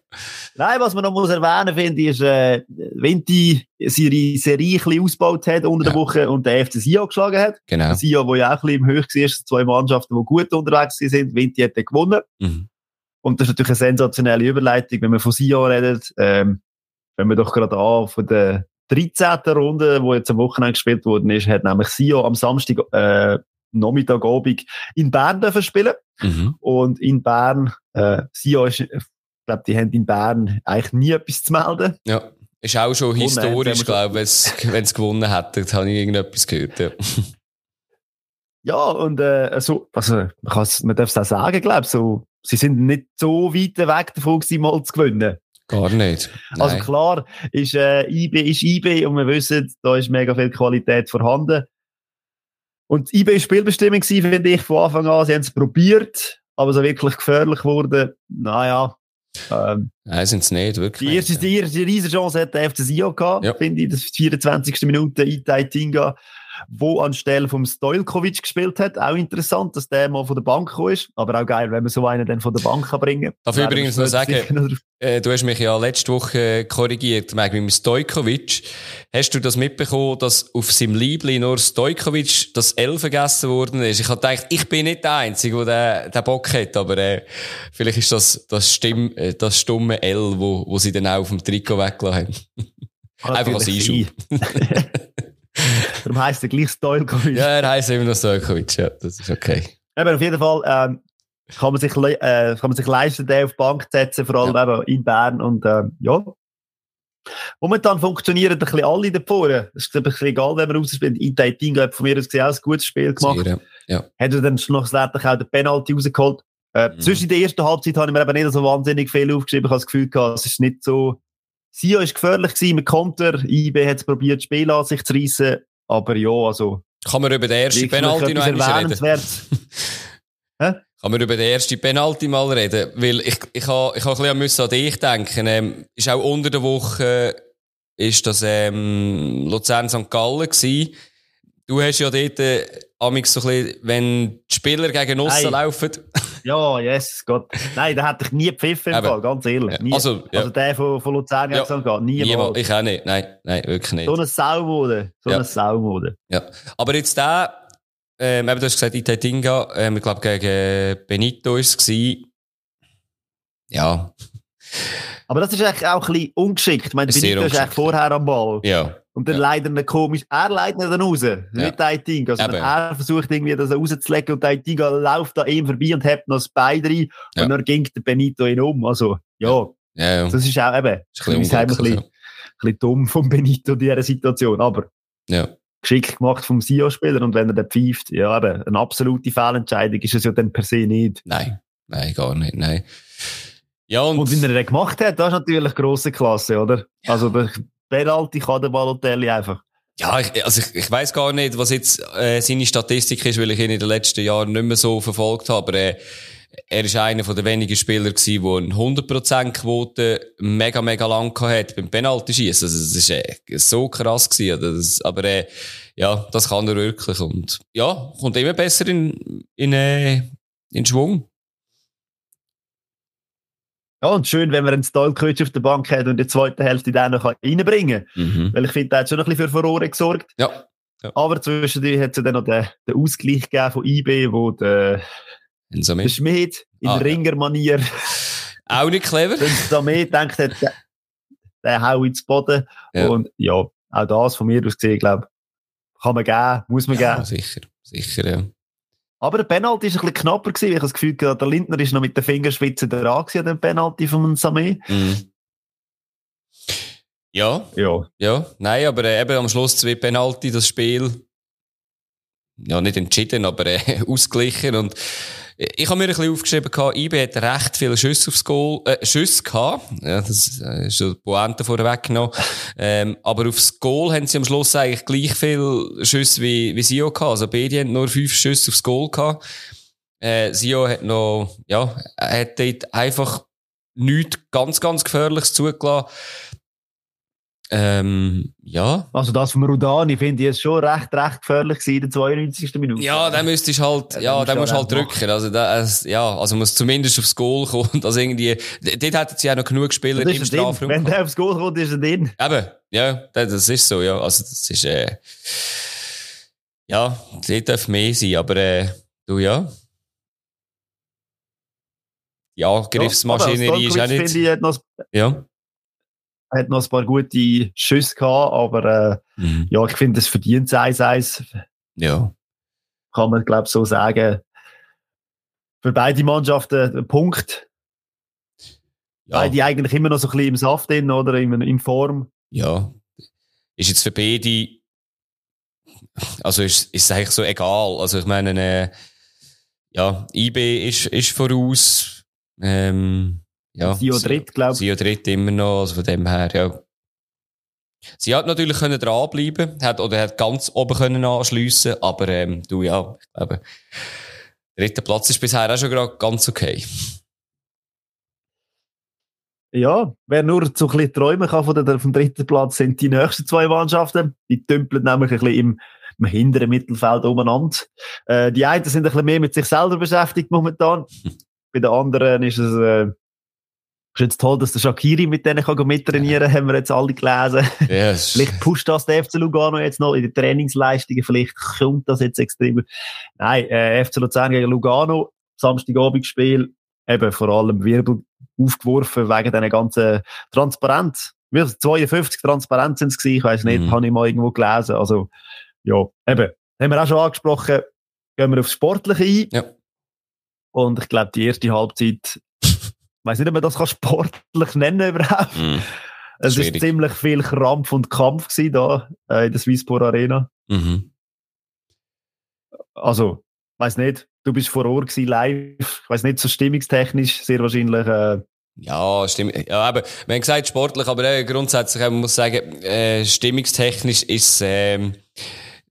Nein, was man noch muss erwähnen finde, ist, äh, Vinti seine Serie ein bisschen ausgebaut hat unter der Ja. Woche und der FC Sion geschlagen hat. Genau. Sion, wo ja auch ein bisschen im Höch war, zwei Mannschaften, die gut unterwegs sind. Vinti hat dann gewonnen. Mhm. Und das ist natürlich eine sensationelle Überleitung, wenn man von Sion redet. Ähm, wenn wir doch gerade an von der 13. Runde, wo jetzt am Wochenende gespielt worden ist, hat nämlich Sion am Samstag, äh, Nachmittagabend in Bern dürfen spielen. Mhm. Und in Bern, äh, ist, ich glaube, die haben in Bern eigentlich nie etwas zu melden. Ja. Ist auch schon Gewonnen historisch, sie glaube ich, wenn es gewonnen hätte. Habe ich irgendetwas gehört. Ja. Ja, und äh, also, also man, man darf es auch sagen, glaube ich, so, sie sind nicht so weit weg davon gewesen, mal zu gewinnen. Gar nicht. Also Nein. klar, ist, äh, IB ist IB und wir wissen, da ist mega viel Qualität vorhanden. Und IB ist Spielbestimmung finde ich, von Anfang an. Sie haben es probiert, aber so wirklich gefährlich wurde, naja, ähm, Nein, sind es nicht, wirklich. die erste, die erste Riesenchance hat der FC Sion gehabt, Ja. finde ich, das ist die 24. Minute, Itai Tinga, wo anstelle vom Stojkovic gespielt hat. Auch interessant, dass der mal von der Bank ist, aber auch geil, wenn man so einen dann von der Bank kann bringen Darf ich übrigens noch sagen, Äh, du hast mich ja letzte Woche äh, korrigiert, mit dem Stojkovic. Hast du das mitbekommen, dass auf seinem Liebling nur Stojkovic das L vergessen worden ist? Ich habe gedacht, ich bin nicht der Einzige, der den, den Bock hat, aber äh, vielleicht ist das das, Stimm, äh, das stumme L, wo, wo sie dann auch auf dem Trikot weggelassen haben. Einfach als sein. Darum heisst er gleich Stojkovic. Ja, er heisst immer noch Stojkovic, ja, das ist okay. Aber auf jeden Fall ähm, kann, man sich, äh, kann man sich leisten, den auf die Bank zu setzen, vor allem eben in Bern. Und ähm, ja, momentan funktionieren ein bisschen alle da vorne. Es ist ein bisschen egal, wenn man rausspielt. Itai Tinga hat von mir aus gesehen auch ein gutes Spiel gemacht. Sehr, ja. Hat er dann schlussendlich auch den Penalty rausgeholt. Äh, Mhm. Zwischen der ersten Halbzeit habe ich mir eben nicht so wahnsinnig viel aufgeschrieben. Ich habe das Gefühl gehabt, es ist nicht so... Sio ist gefährlich gewesen mit Konter. IB hat es probiert, das Spiel an sich zu reissen. Aber ja, also... Kann man über den ersten Penalty noch etwas reden? erwähnenswertes. Kann man über den ersten Penalty mal reden? Weil ich, ich habe ich ha ein bisschen müssen an dich denken. Ähm, ist auch unter der Woche, äh, ist das, ähm, Luzern St. Gallen gewesen. Du hast ja dort, äh, amix so ein bisschen, wenn die Spieler gegen aussen Nein. laufen. Ja, yes, Gott. Nein, da hätte ich nie pfiffen im Eben. Fall, ganz ehrlich. Nie. also, ja. also der von, von Luzern Ja. gesagt, niemals. Niemand, ich auch nicht. Nein, nein, wirklich nicht. So eine Saumode. So Ja. eine Saumode. Ja. Aber jetzt der, ähm, eben, du hast gesagt, Itatinga, ähm, ich glaube, gegen Benito ist es. Ja. Aber das ist eigentlich auch ein bisschen ungeschickt. Ich meine, Benito ist eigentlich vorher am Ball. Ja. Und dann ja. leider eine komisch, er leitet dann raus, ja. mit Eiting. Also er versucht irgendwie das rauszulegen und Eiting läuft da ihm vorbei und hebt noch das Bein rein ja. und dann ging der Benito ihn um. Also, ja. ja. Das ist auch eben, ist ein bisschen, ein bisschen, ein bisschen dumm von Benito in dieser Situation, aber ja. geschickt gemacht vom SIO-Spieler und wenn er dann pfeift, ja eben, eine absolute Fehlentscheidung ist es ja dann per se nicht. Nein, nein, gar nicht, nein. Ja, und, und wie er das gemacht hat, das ist natürlich grosse Klasse, oder? Ja. Also der Penalty kann der Balotelli einfach. Ja, ich, also ich, ich weiß gar nicht, was jetzt äh, seine Statistik ist, weil ich ihn in den letzten Jahren nicht mehr so verfolgt habe, aber äh, er ist einer von den wenigen Spielern gewesen, der eine 100%-Quote mega, mega lang hat beim Penalty-Schießen. Also, das ist äh, so krass gewesen. Das, aber, äh, ja, das kann er wirklich. Und, ja, kommt immer besser in, in, äh, in Schwung. Ja, und schön, wenn man einen Stolkewitsch auf der Bank hat und die zweite Hälfte dann noch reinbringen kann. Mhm. Weil ich finde, der hat schon ein bisschen für Furore gesorgt. Ja. ja. Aber zwischendurch hat es dann noch den, den Ausgleich gegeben von IB, wo der, der Schmidt in ah, Ringer-Manier. Auch nicht clever. Und Samet denkt, der, der hau ins Boden. Ja. Und ja, auch das von mir aus gesehen, glaube kann man geben, muss man ja, geben. Sicher, sicher, ja. Aber der Penalty war ein bisschen knapper gewesen. Ich habe das Gefühl, der Lindner ist noch mit den Fingerspitzen dran gewesen, an dem Penalty von Samé. Mhm. Ja. Ja. Ja. Nein, aber äh, eben am Schluss zwei Penalty, das Spiel, ja, nicht entschieden, aber äh, ausgeglichen und ich habe mir ein bisschen aufgeschrieben, IB hat recht viele Schüsse aufs Goal, äh, Schüsse gehabt. Ja, das äh, ist so die Pointe vorweg genommen. Ähm, aber aufs Goal haben sie am Schluss eigentlich gleich viele Schüsse wie, wie Sio gehabt. Also beide haben nur fünf Schüsse aufs Goal gehabt. Äh, Sio hat noch, ja, hat dort einfach nichts ganz, ganz Gefährliches zugelassen. Ähm, ja. Also das vom Rudani finde ich es schon recht, recht gefährlich in der 92. Minute. Ja, dann müsstest halt, ja, ja dann musst halt drücken. Also, das, ja, also muss zumindest aufs Goal kommen. Also irgendwie, dort hätten sie auch noch genug Spieler im Strafraum. Wenn der aufs Goal kommt, ist er drin. Eben, ja, das ist so, ja. Also das ist, äh, ja, dort darf mehr sein, aber, äh, du, ja. Die Angriffsmaschinerie ja, ist auch nicht, ja hat noch ein paar gute Schüsse gehabt, aber äh, mhm. ja, ich finde, es verdient 1-1. Ja. Kann man, glaube ich, so sagen. Für beide Mannschaften ein Punkt. Ja. Beide eigentlich immer noch so ein bisschen im Saft drin, oder? In, in Form. Ja. Ist jetzt für beide, also ist, ist es eigentlich so egal. Also ich meine, äh, ja, IB ist, ist voraus, ähm, ja. Sio dritt, glaube ich. Sio dritt immer noch, also von dem her, ja. Sie hat natürlich können dranbleiben, hat, oder hat ganz oben können anschliessen, aber, ähm, du, ja, ich glaube, dritter Platz ist bisher auch schon gerade ganz okay. Ja, wer nur so ein bisschen träumen kann von der, vom dritten Platz, sind die nächsten zwei Mannschaften. Die dümpeln nämlich ein bisschen im, im hinteren Mittelfeld umeinander. Äh, die einen sind ein bisschen mehr mit sich selber beschäftigt momentan. Bei den anderen ist es, äh, ist jetzt toll, dass der Shakiri mit denen kann mittrainieren kann, haben wir jetzt alle gelesen. Yes. vielleicht pusht das der FC Lugano jetzt noch in den Trainingsleistungen, vielleicht kommt das jetzt extrem. Nein, äh, FC Luzern gegen Lugano, Samstagabendspiel, eben vor allem Wirbel aufgeworfen wegen diesen ganzen Transparenz. 52 Transparenz sind es gewesen, ich weiss nicht, mhm. habe ich mal irgendwo gelesen. Also, ja, eben, haben wir auch schon angesprochen, gehen wir aufs Sportliche ein. Ja. Und ich glaube, die erste Halbzeit ich weiß nicht, ob man das kann sportlich nennen überhaupt. Mm, es war ziemlich viel Krampf und Kampf gewesen da äh, in der Swisspor Arena. Mhm. Also, weiß nicht, du bist vor Ort gewesen, live. Ich weiß nicht, so stimmungstechnisch sehr wahrscheinlich. Äh, ja, stimmt. Ja, aber wir haben gesagt sportlich, aber äh, grundsätzlich man muss sagen, äh, stimmungstechnisch ist ähm,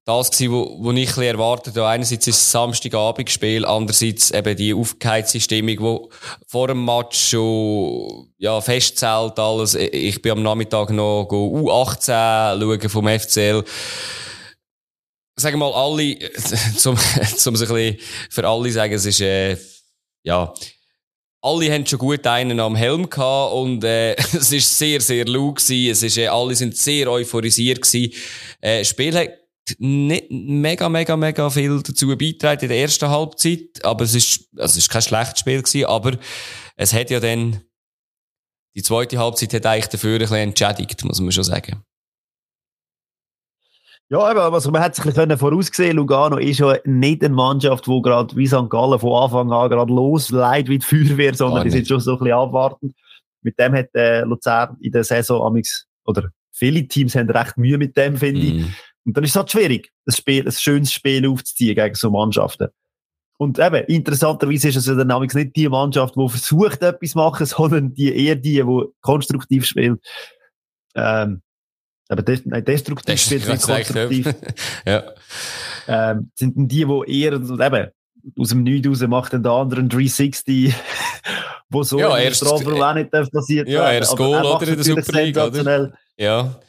das gewesen, wo, wo ich ein erwartet habe. Einerseits ist es Samstagabendspiel, andererseits eben die aufgeheizte Stimmung, wo vor dem Match schon, ja, festzählt alles. Ich bin am Nachmittag noch U18 schauen vom FCL. Sagen wir mal, alle, zum, zum sich ein bisschen für alle sagen, es ist, äh, ja, alle haben schon gut einen am Helm gehabt und äh, es ist sehr, sehr laut gewesen. Es ist, äh, alle sind sehr euphorisiert gewesen. Äh, Spiel hat nicht mega, mega, mega viel dazu beitragen in der ersten Halbzeit. Aber es ist, also es ist kein schlechtes Spiel gewesen, aber es hat ja dann die zweite Halbzeit hat eigentlich dafür ein bisschen entschädigt, muss man schon sagen. Ja, aber also man hat sich ein bisschen vorausgesehen, Lugano ist ja nicht eine Mannschaft, die gerade wie St. Gallen von Anfang an gerade losleitet wie die Feuerwehr, sondern die sind schon so ein bisschen abwartend. Mit dem hat äh, Luzern in der Saison amix, oder viele Teams haben recht Mühe mit dem, finde ich. Und dann ist es halt schwierig, ein, Spiel, ein schönes Spiel aufzuziehen gegen so Mannschaften. Und eben, interessanterweise ist es ja dann amix nicht die Mannschaft, die versucht, etwas zu machen, sondern die, eher die, die konstruktiv spielt. Ähm, aber des, nein, destruktiv Das spielt, nicht konstruktiv. ja. ähm, sind denn die, die eher eben, aus dem Nichts raus macht den anderen 360, wo so Ja, erst- Strafraum auch nicht passiert Ja, erst Goal, er oder, in der Super League, oder? Ja.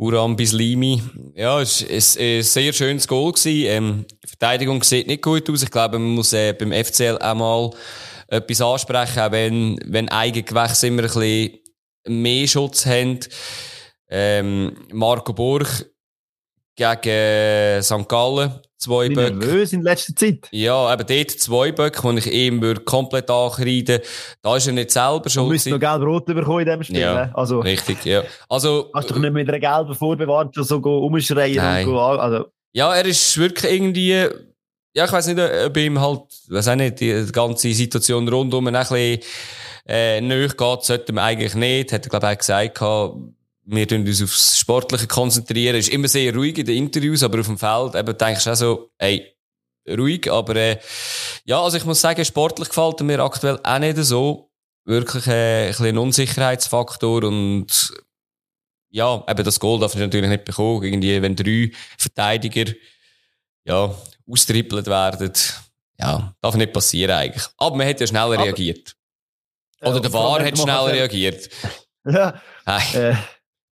Uram Bislimi. Ja, es war ein sehr schönes Goal. Gewesen. Ähm, die Verteidigung sieht nicht gut aus. Ich glaube, man muss äh, beim FCL einmal etwas ansprechen, auch wenn, wenn Eigengewächse immer ein bisschen mehr Schutz haben. Ähm, Marco Burg gegen St. Gallen, zwei Ich bin Böcke. nervös in letzter Zeit. Ja, eben dort zwei Böcke, die ich ihm komplett ankreiden Da ist er nicht selber Du schuld. müsstest noch gewesen. gelb-rot bekommen in diesem Spiel. Ja. ne? Also, Richtig, ja. Also, hast du dich nicht mit einer gelben vorbewahren, schon so go umschreien Nein. und go, also, Ja, er ist wirklich irgendwie, ja, ich weiß nicht, ob ihm halt, weiß auch nicht, die ganze Situation rundum ein bisschen, äh, nahe geht, sollte man eigentlich nicht. Hat er, glaube ich, auch gesagt, wir tun uns aufs Sportliche konzentrieren. Ist immer sehr ruhig in den Interviews, aber auf dem Feld eben denkst du auch so, ey, ruhig, aber, äh, ja, also ich muss sagen, sportlich gefällt mir aktuell auch nicht so. Wirklich, äh, ein bisschen Unsicherheitsfaktor und, ja, eben das Goal darf er natürlich nicht bekommen. Irgendwie, wenn drei Verteidiger, ja, austrippelt werden, ja, darf nicht passieren eigentlich. Aber man hat ja schneller Aber- reagiert. Oder Ja, der VAR hat schneller reagiert. ja, Hey, äh,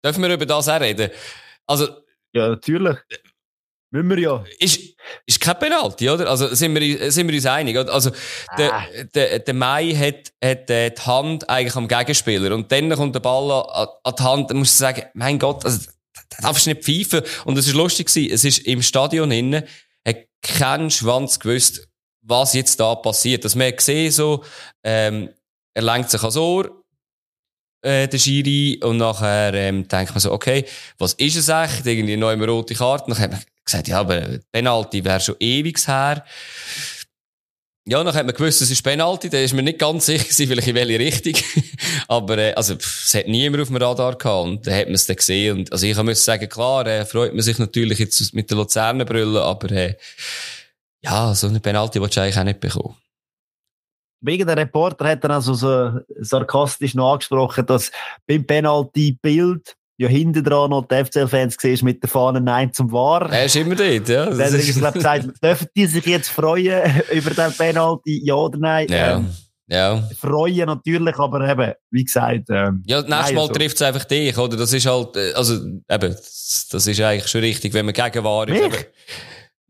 dürfen wir über das auch reden? Also, ja, natürlich. Müssen wir ja. ist, ist kein Penalty, oder? Also, sind wir, sind wir uns einig? Also, Ah. der, der, der Mai hat, hat äh, die Hand eigentlich am Gegenspieler und dann kommt der Ball an, an die Hand, dann musst du sagen, mein Gott, also, da darfst du nicht pfeifen. Und es ist lustig gewesen, es ist im Stadion innen, hat kein Schwanz gewusst, was jetzt da passiert. Dass man hat gesehen, so, ähm, er lenkt sich ans Ohr, äh, der Schiri, und nachher, ähm, denkt man so, okay, was ist es echt? Irgendwie eine rote Karte. Dann hat man gesagt, ja, aber Penalty wäre schon ewig her. Ja, dann hat man gewusst, es ist Penalty, da ist man nicht ganz sicher vielleicht in welche Richtung. aber, äh, also, es hat niemand auf dem Radar gehabt und dann hat man es dann gesehen. Und, also ich muss sagen, klar, äh, freut man sich natürlich jetzt mit der Luzerner Brille, aber, äh, ja, so eine Penalty willst du eigentlich auch nicht bekommen. Wegen der Reporter hat dann also so sarkastisch noch angesprochen, dass beim Penalty-Bild ja hinten dran noch die FCL-Fans siehst mit der Fahne Nein zum War. Er ist immer dort, ja. Dann hat er gesagt, dürfen die sich jetzt freuen über den Penalty, ja oder nein? ja, Ähm, ja. freuen natürlich, aber eben, wie gesagt, ähm, Ja, nächstes Mal also- trifft es einfach dich, oder? Das ist halt, äh, also, eben, das ist eigentlich schon richtig, wenn man gegen Wahr ist.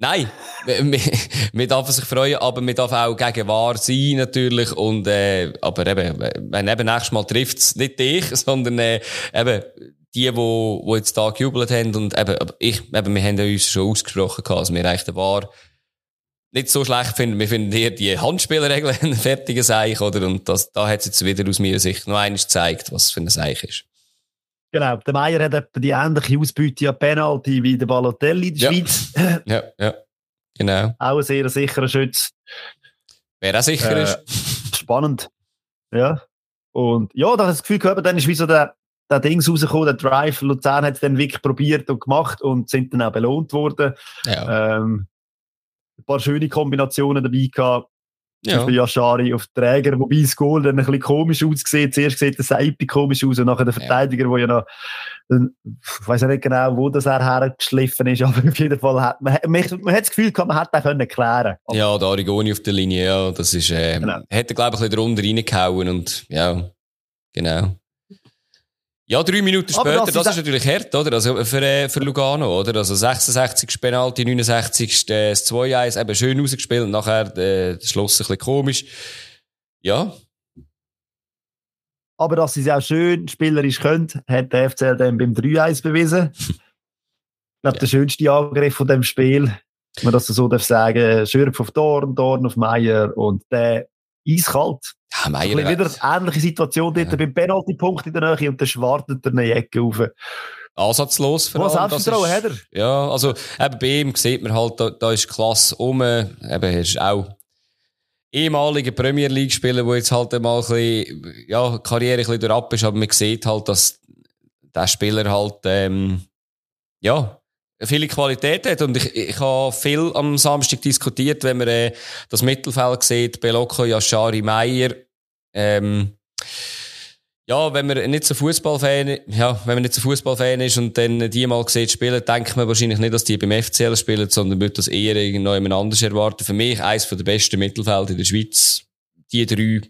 Nein, man, darf sich freuen, aber man darf auch gegen Wahr sein, natürlich, und, äh, aber eben, wenn eben nächstes Mal trifft es nicht dich, sondern, äh, eben, die, wo, wo jetzt da gejubelt haben, und eben, ich, eben, wir haben uns schon ausgesprochen also wir eigentlich den Wahr nicht so schlecht finden. Wir finden eher die Handspielregeln einen fertigen Seich, oder? Und das, da hat es jetzt wieder aus meiner Sicht noch eines gezeigt, was für ein Seich ist. Genau. Der Meier hat etwa die ähnliche Ausbeute an Penalty wie der Balotelli in der Ja. Schweiz. Ja, ja. Genau. Auch ein sehr sicherer Schütz. Wer auch sicher Äh, ist. Spannend. Ja. Und ja, da habe ich das Gefühl gehabt, dann ist wie so der, der Dings rausgekommen, der Drive. Luzern hat es dann wirklich probiert und gemacht und sind dann auch belohnt worden. Ja. Ähm, ein paar schöne Kombinationen dabei gehabt. Ja. Beispiel Yashari auf Träger, wobei das Goal dann ein bisschen komisch ausgesehen. Zuerst sieht der Seipi komisch aus und nachher der Ja. Verteidiger, der ja noch, dann- ich weiß ja nicht genau, wo das er hergeschliffen ist, aber auf jeden Fall hat man, man, man hat das Gefühl gehabt, man hätte den können klären. Aber Ja, der Arigoni auf der Linie, ja, das ist, äh, Genau. hätte, glaube ich, ein bisschen drunter reingehauen und, ja, genau. Ja, drei Minuten später, das das, ist ist natürlich hart, oder? Also für, äh, für Lugano, oder? Also 66. Penalty, 69. äh, das 2-1, eben schön rausgespielt und nachher äh, der Schluss ein bisschen komisch. Ja, Aber dass sie es auch schön spielerisch können, hat der FCL dann beim 3-1 bewiesen. Ich glaube, Ja. der schönste Angriff von dem Spiel, wenn man das so darf sagen, Schürpf auf Dorn, Dorn auf Meier und der eiskalt. Ja, Meier, Ein wieder eine ähnliche Situation dort Ja. beim Penalty-Punkt in der Nähe und dann schwartet er eine Ecke rauf. ansatzlos vor Was allem. Das Selbstvertrauen hat er? Ja, also eben bei ihm sieht man halt, da, da ist Klasse um. Eben, er ist auch ehemaliger Premier League-Spieler, der jetzt halt mal ein bisschen, ja, Karriere ein bisschen durchab ist, aber man sieht halt, dass der Spieler halt, ähm, ja, viele Qualität hat. Und ich, ich habe viel am Samstag diskutiert, wenn man äh, das Mittelfeld sieht, Belocco, Yashari, Meyer, ähm, ja, wenn man nicht so Fußballfan, ja, wenn man nicht so Fußballfan ist und dann die mal sieht spielen, denkt man wahrscheinlich nicht, dass die beim FCL spielen, sondern würde das eher irgendjemand anders erwarten. Für mich eines der besten Mittelfelder in der Schweiz. Die drei.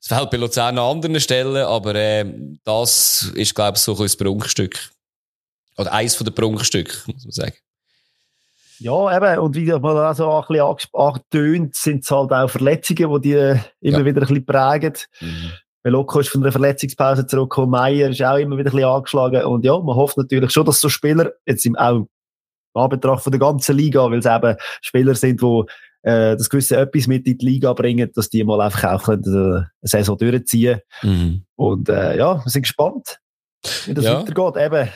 Es fehlt bei Luzern an anderen Stellen, aber äh, das ist, glaube ich, so ein bisschen das Prunkstück. Oder eins von den Prunkstücken, muss man sagen. Ja, eben, und wie man auch so ein bisschen angetönt, sind es halt auch Verletzungen, die die immer Ja. wieder ein bisschen prägen. Belocco ist von der Verletzungspause zurückgekommen, Meier ist auch immer wieder ein bisschen angeschlagen. Und ja, man hofft natürlich schon, dass so Spieler, jetzt im, auch in Anbetracht von der ganzen Liga, weil es eben Spieler sind, die äh, das gewisse etwas mit in die Liga bringen, dass die mal einfach auch können, äh, eine Saison durchziehen Mhm. Und äh, ja, wir sind gespannt, das Ja. weitergeht. Eben,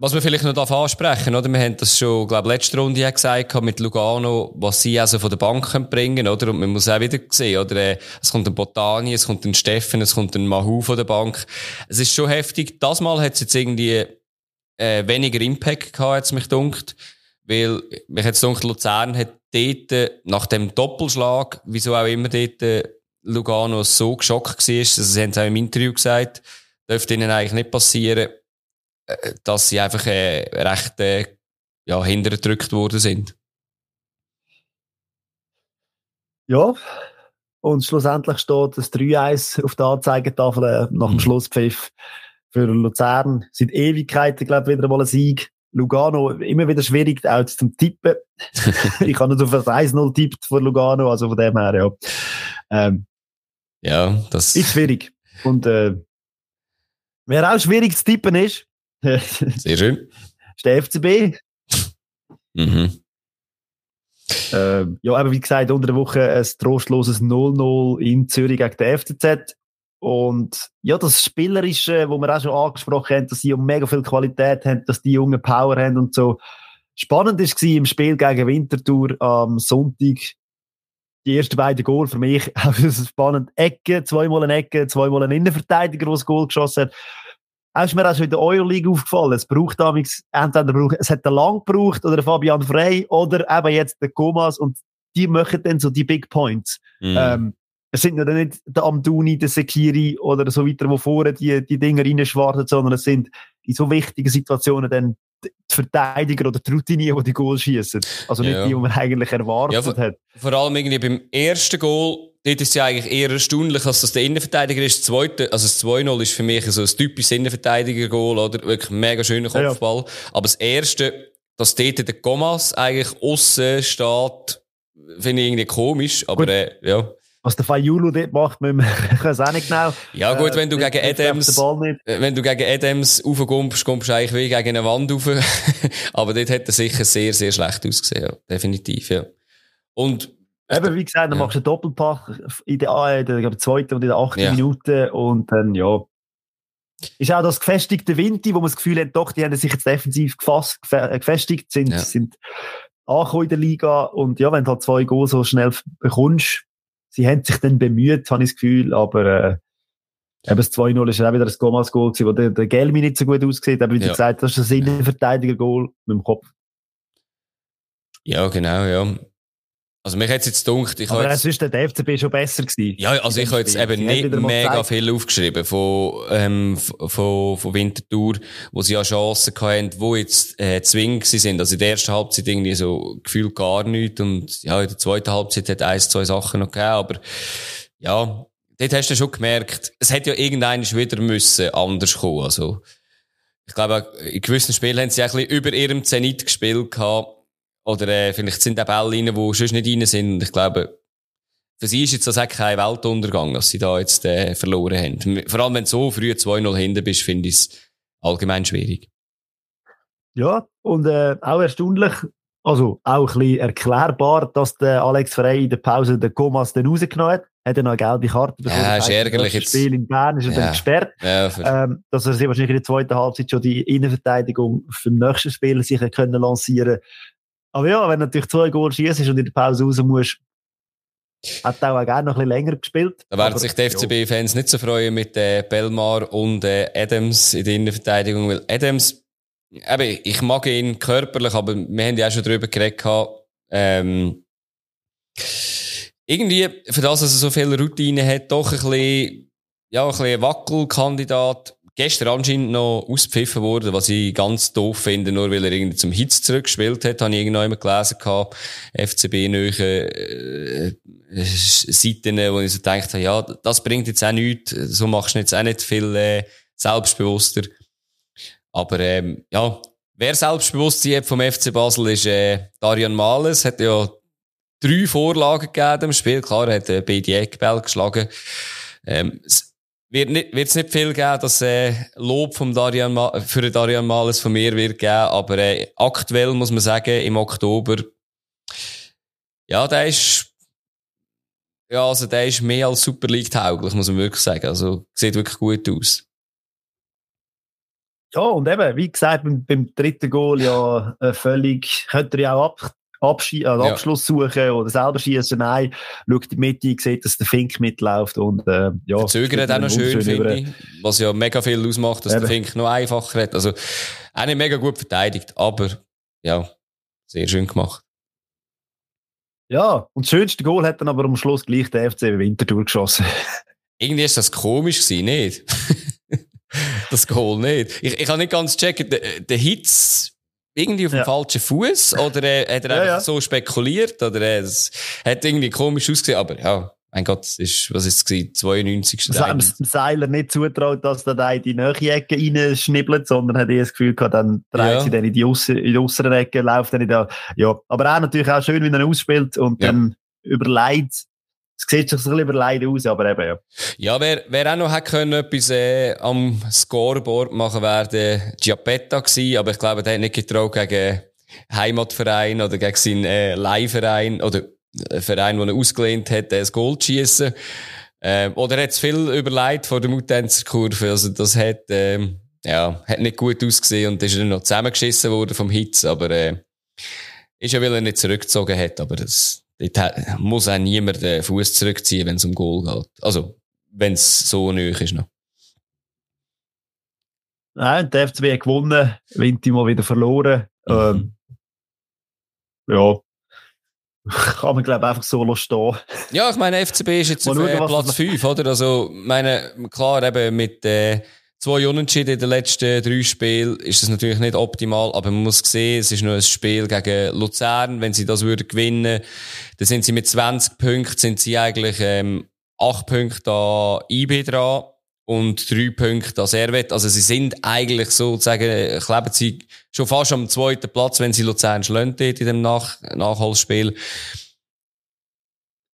Was wir vielleicht noch darf ansprechen, oder? Wir haben das schon, glaube letzte Runde ja gesagt mit Lugano, was sie also von der Bank können bringen, oder? Und man muss auch wieder sehen, oder? Äh, Es kommt ein Botani, es kommt ein Steffen, es kommt ein Mahu von der Bank. Es ist schon heftig. Das Mal hat es jetzt irgendwie, äh, weniger Impact gehabt, hat's mich dunkt. Weil, mich hat's dunkt, Luzern hat dort, äh, nach dem Doppelschlag, wieso auch immer dort, äh, Lugano so geschockt war, also sie haben es auch im Interview gesagt, dürfte ihnen eigentlich nicht passieren, äh, dass sie einfach äh, recht äh, ja, hintergedrückt worden sind. Ja. Und schlussendlich steht das 3-1 auf der Anzeigetafel äh, nach dem Mhm. Schlusspfiff für Luzern. Seit Ewigkeiten, glaube ich, wieder mal ein Sieg. Lugano, immer wieder schwierig, auch zum Tippen. ich habe nicht auf ein 1-0 tippt von Lugano, also von dem her, ja. Ähm, Ja, das ist schwierig. Und äh, wer auch schwierig zu tippen ist, ist sehr schön. der FCB. Mhm. Ähm, ja, aber wie gesagt, unter der Woche ein trostloses 0-0 in Zürich gegen den FCZ. Und ja, das Spielerische, wo wir auch schon angesprochen haben, dass sie um mega viel Qualität haben, dass die jungen Power haben und so. Spannend ist im Spiel gegen Winterthur am Sonntag. Die ersten beiden Goal für mich auch spannend. Ecke, zweimal eine Ecke, zweimal ein Innenverteidiger, der das Goal geschossen hat. Auch ist mir auch schon in der Euroleague aufgefallen. Es braucht damals, entweder braucht, es hat der Lang gebraucht oder der Fabian Frey oder eben jetzt der Comas und die machen dann so die Big Points. Mhm. Ähm, es sind ja dann nicht der Amduni, der Sekiri oder so weiter, wo vorne die, die Dinger reinschwarten, sondern es sind in so wichtigen Situationen dann die Verteidiger oder die Routinier, die die Goal schießen. Also nicht Ja. die, die man eigentlich erwartet Ja, vor- hat. Vor allem irgendwie beim ersten Goal, dort ist es ja eigentlich eher erstaunlich, dass das der Innenverteidiger ist. Das zweite, also das 2-0 ist für mich so ein typisches Innenverteidiger-Goal, oder? Wirklich ein mega schöner Ja, ja. Kopfball. Aber das erste, dass dort der Gomas eigentlich aussen steht, finde ich irgendwie komisch, aber äh, ja. Was der Fayulu dort macht, müssen wir ich weiß auch nicht genau. Ja gut, wenn du Äh, gegen Adams, äh, wenn du gegen Adams raufkommst, kommst du eigentlich wie gegen eine Wand rauf. aber dort hat er sicher sehr, sehr schlecht ausgesehen, ja. Definitiv, ja. Und, Eben, wie gesagt, dann Ja. machst du einen Doppelpack in der, äh, in der, glaube, zweiten und in der achten Ja. Minute und dann, ja. Ist auch das gefestigte Winti, wo man das Gefühl hat, doch, die haben sich jetzt defensiv gefasst, äh, gefestigt, sind, Ja. sind angekommen in der Liga und ja, wenn du halt zwei Goals so schnell bekommst, sie haben sich dann bemüht, habe ich das Gefühl, aber äh, eben das 2-0 ist auch wieder ein Gomas-Goal gewesen, wo der, der Gelmi nicht so gut aussieht, aber wie du Ja. gesagt hast, das ist ein Innenverteidiger-Goal mit dem Kopf. ja, genau, ja. Also mich hat's jetzt gedacht, ich Aber jetzt, ist der FCB schon besser gewesen. Ja, also ich habe jetzt eben nicht mega gezeigt. viel aufgeschrieben von, ähm, von, von Winterthur, wo sie ja Chancen hatten, wo jetzt äh, zwingend sind. Also in der ersten Halbzeit irgendwie so gefühlt gar nichts und ja, in der zweiten Halbzeit hat eins, zwei Sachen noch gegeben, aber ja, dort hast du schon gemerkt, es hätte ja irgendeiner wieder müssen anders kommen. Also ich glaube, in gewissen Spielen haben sie ein bisschen über ihrem Zenit gespielt gehabt. Oder äh, vielleicht sind auch Bälle rein, die sonst nicht rein sind. Und ich glaube, für sie ist jetzt das auch kein Weltuntergang, dass sie da jetzt äh, verloren haben. Vor allem, wenn du so früh 2-0 hinten bist, finde ich es allgemein schwierig. Ja, und äh, auch erstaunlich, Also auch ein bisschen erklärbar, dass der Alex Frey in der Pause den Komas dann rausgenommen hat. Hat er noch eine gelbe Karte bekommen. Ja, ist ärgerlich das Spiel in Bern ist er ja. dann gesperrt. Ja, ähm, dass er sich wahrscheinlich in der zweiten Halbzeit schon die Innenverteidigung für den nächsten Spiel sicher können lancieren Aber ja, wenn du natürlich zwei Goal schießt und in der Pause raus musst, hat auch gerne noch ein bisschen länger gespielt. Da werden sich die FCB-Fans nicht so freuen mit äh, Belmar und äh, Adams in der Innenverteidigung, weil Adams eben, ich mag ihn körperlich, aber wir haben ja auch schon darüber geredet, ähm, irgendwie, für das, dass er so viele Routine hat, doch ein bisschen, ja, ein bisschen Wackelkandidat. Gestern anscheinend noch ausgepfiffen worden, was ich ganz doof finde, nur weil er irgendwie zum Hitz zurückgespielt hat, habe ich irgendwann immer gelesen gehabt, FCB-neue, äh, Seiten, wo ich so gedacht habe, ja, das bringt jetzt auch nichts, so machst du jetzt auch nicht viel, äh, selbstbewusster. Aber ähm, ja, wer Selbstbewusstsein hat vom FC Basel ist äh, Darian Males, hat ja drei Vorlagen gegeben im Spiel. Klar, er hat äh, beide Eckbälle geschlagen. Ähm, wird nicht, wird's nicht viel geben, dass äh, Lob vom Darian Ma für Darian Males von mir wird geben, aber äh, aktuell muss man sagen, im Oktober, ja, der ist ja, also der ist mehr als Super League tauglich, muss man wirklich sagen. Also sieht wirklich gut aus. Ja, und eben, wie gesagt, beim, beim dritten Goal ja äh, völlig, könnte er ja auch ab, Abschi also Abschluss suchen oder selber schießen. Nein, schaut in die Mitte, sieht, dass der Fink mitläuft und äh, ja. Verzögert auch noch schön, finde ich. Was ja mega viel ausmacht, dass eben. der Fink noch einfacher hat. Also, auch nicht mega gut verteidigt, aber ja, sehr schön gemacht. Ja, und das schönste Goal hat dann aber am Schluss gleich der FC Winterthur geschossen. Irgendwie ist das komisch gewesen, nicht? das Goal nicht. Ich, ich habe nicht ganz checken, der, der Hitz irgendwie auf dem ja. falschen Fuß oder äh, hat er ja, einfach ja. so spekuliert oder äh, es hat irgendwie komisch ausgesehen, aber ja, mein Gott, das ist, was ist es gewesen, 92. Das haben Seiler nicht zutraut, dass er da in die neue Ecke reinschnibbelt, sondern hat eher das Gefühl gehabt, dann dreht sie dann in die, die äußeren Ecke, läuft dann in der, ja. Aber auch natürlich auch schön, wie er ausspielt und dann überlegt, es sieht sich ein bisschen überleiden aus, aber eben, ja. Ja, wer, wer auch noch hätte können, etwas äh, am Scoreboard machen, wäre Giappetta gewesen, aber ich glaube, der hat nicht getraut gegen Heimatverein oder gegen seinen äh, Leihverein oder einen Verein, den er ausgelehnt hat, das Gold schießen. Ähm, oder hat es viel überlegt vor der Mutenzerkurve, also das hat, ähm, ja, hat nicht gut ausgesehen und ist dann noch zusammengeschissen worden vom Hitz, aber äh, ist ja, weil er nicht zurückgezogen hat, aber das Dort muss auch niemand den Fuß zurückziehen, wenn es um Goal geht. Also, wenn es so nöch ist noch. Nein, der FCB hat gewonnen, Winti mal wieder verloren. Mhm. Ähm, ja, kann man, glaube ich, einfach so stehen. Ja, ich meine, FCB ist jetzt auf schauen, Platz 5, oder? Also, meine, klar, eben mit, äh, zwei Unentschieden in den letzten drei Spielen ist das natürlich nicht optimal, aber man muss sehen, es ist nur ein Spiel gegen Luzern. Wenn sie das würden gewinnen, dann sind sie mit 20 Punkten, sind sie eigentlich ähm, 8 Punkte an IB dran und 3 Punkte an Servet. Also sie sind eigentlich sozusagen, kleben sie schon fast am zweiten Platz, wenn sie Luzern schlönt in dem Nach Nachholspiel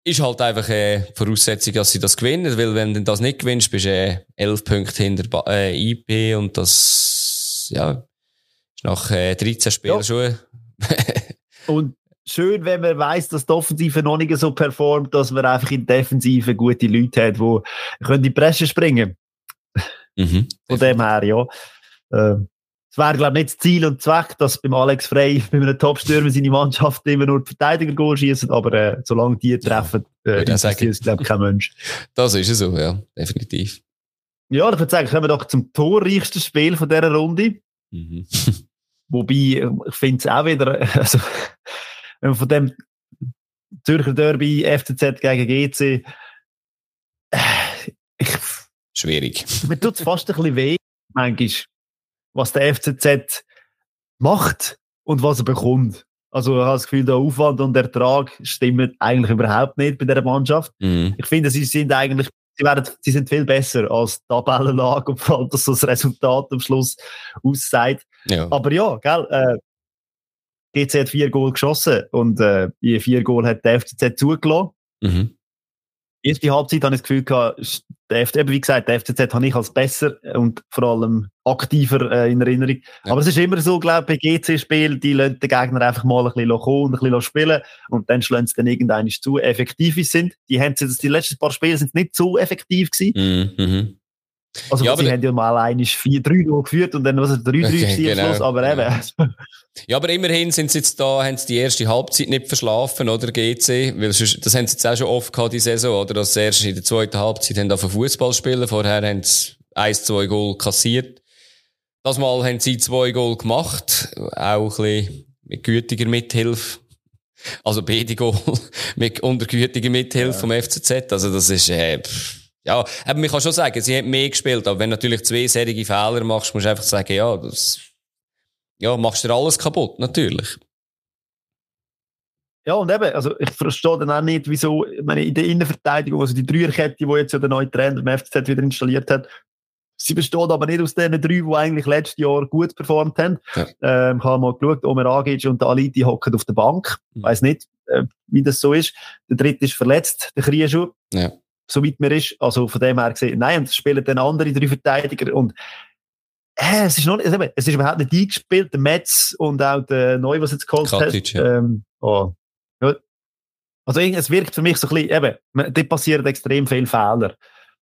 ist halt einfach äh, Voraussetzung, dass sie das gewinnen, weil wenn du das nicht gewinnst, bist du äh, elf Punkte hinter äh, IP und das ja, ist nach äh, 13 Spielen ja. schon. und schön, wenn man weiß, dass die Offensive noch nicht so performt, dass man einfach in der Defensive gute Leute hat, die in die Presse springen mhm, Von dem her, ja. Äh, es wäre, glaube ich, nicht das Ziel und Zweck, dass beim Alex Frey, bei einem Top-Stürmer, seine Mannschaft immer nur die Verteidiger Goal schießen, aber äh, solange die treffen, äh, interessiert es, glaube ich, kein Mensch. Das ist es so, ja, definitiv. Ja, ich würde sagen, kommen wir doch zum torreichsten Spiel von dieser Runde. Mhm. Wobei, ich finde es auch wieder, also, wenn man von dem Zürcher Derby FCZ gegen GC, äh, ich, Schwierig. Mir tut es fast ein bisschen weh, manchmal was der FCZ macht und was er bekommt. Also ich habe das Gefühl, der Aufwand und der Ertrag stimmen eigentlich überhaupt nicht bei der Mannschaft. Mhm. Ich finde, sie sind eigentlich, sie, werden, sie sind viel besser als die Tabellenlage und vor allem, dass so das Resultat am Schluss aussieht. Ja. Aber ja, gell, äh, GC hat vier Goal geschossen und äh, die vier Goal hat der FCZ zugelassen. Mhm. Erste Halbzeit habe ich das Gefühl gehabt, der FCZ, wie gesagt, der FCZ habe ich als besser und vor allem aktiver äh, in Erinnerung. Ja. Aber es ist immer so, glaube ich, bei GC-Spielen, die lassen den Gegner einfach mal ein bisschen kommen, ein bisschen spielen und dann schlagen sie dann irgendwann zu effektiv sind. Die haben jetzt, die letzten paar Spiele sind nicht so effektiv gewesen. Mhm. Also, ja, sie haben ja mal einiges 4-3 geführt und dann was es 3-3 okay, genau. Schluss, aber eben. Ja. ja, aber immerhin sind sie jetzt da, haben sie die erste Halbzeit nicht verschlafen, oder, GC? Weil sonst, das haben sie jetzt auch schon oft gehabt, die Saison, oder? Dass sie erst in der zweiten Halbzeit haben auf Fußball spielen, vorher haben sie 1-2 Goal kassiert. Das Mal haben sie zwei Goal gemacht, auch ein bisschen mit gütiger Mithilfe. Also beide Goal mit untergütiger Mithilfe ja. vom FCZ. Also das ist, äh, pff ja, aber man kann schon sagen, sie haben mehr gespielt, aber wenn du natürlich zwei serige Fehler machst, musst du einfach sagen, ja, das, ja, machst du alles kaputt, natürlich. Ja, und eben, also ich verstehe dann auch nicht, wieso, ich meine, in der Innenverteidigung, also die Dreierkette, die jetzt ja der neue Trainer beim FCZ wieder installiert hat, sie besteht aber nicht aus den drei, die eigentlich letztes Jahr gut performt haben. Ja. Ähm, ich habe mal geschaut, Omer Agic und der Ali, die hocken auf der Bank. Mhm. Weiß nicht, äh, wie das so ist. Der dritte ist verletzt, der Krieschuh. Ja so weit mir ist. Also von dem her gesehen, nein, und spielen dann andere drei Verteidiger und äh, es ist noch nicht, es ist überhaupt nicht eingespielt, der Metz und auch der Neu, was jetzt geholt hat. Ja. Ähm, oh. ja. Also es wirkt für mich so ein bisschen, eben, da passieren extrem viele Fehler.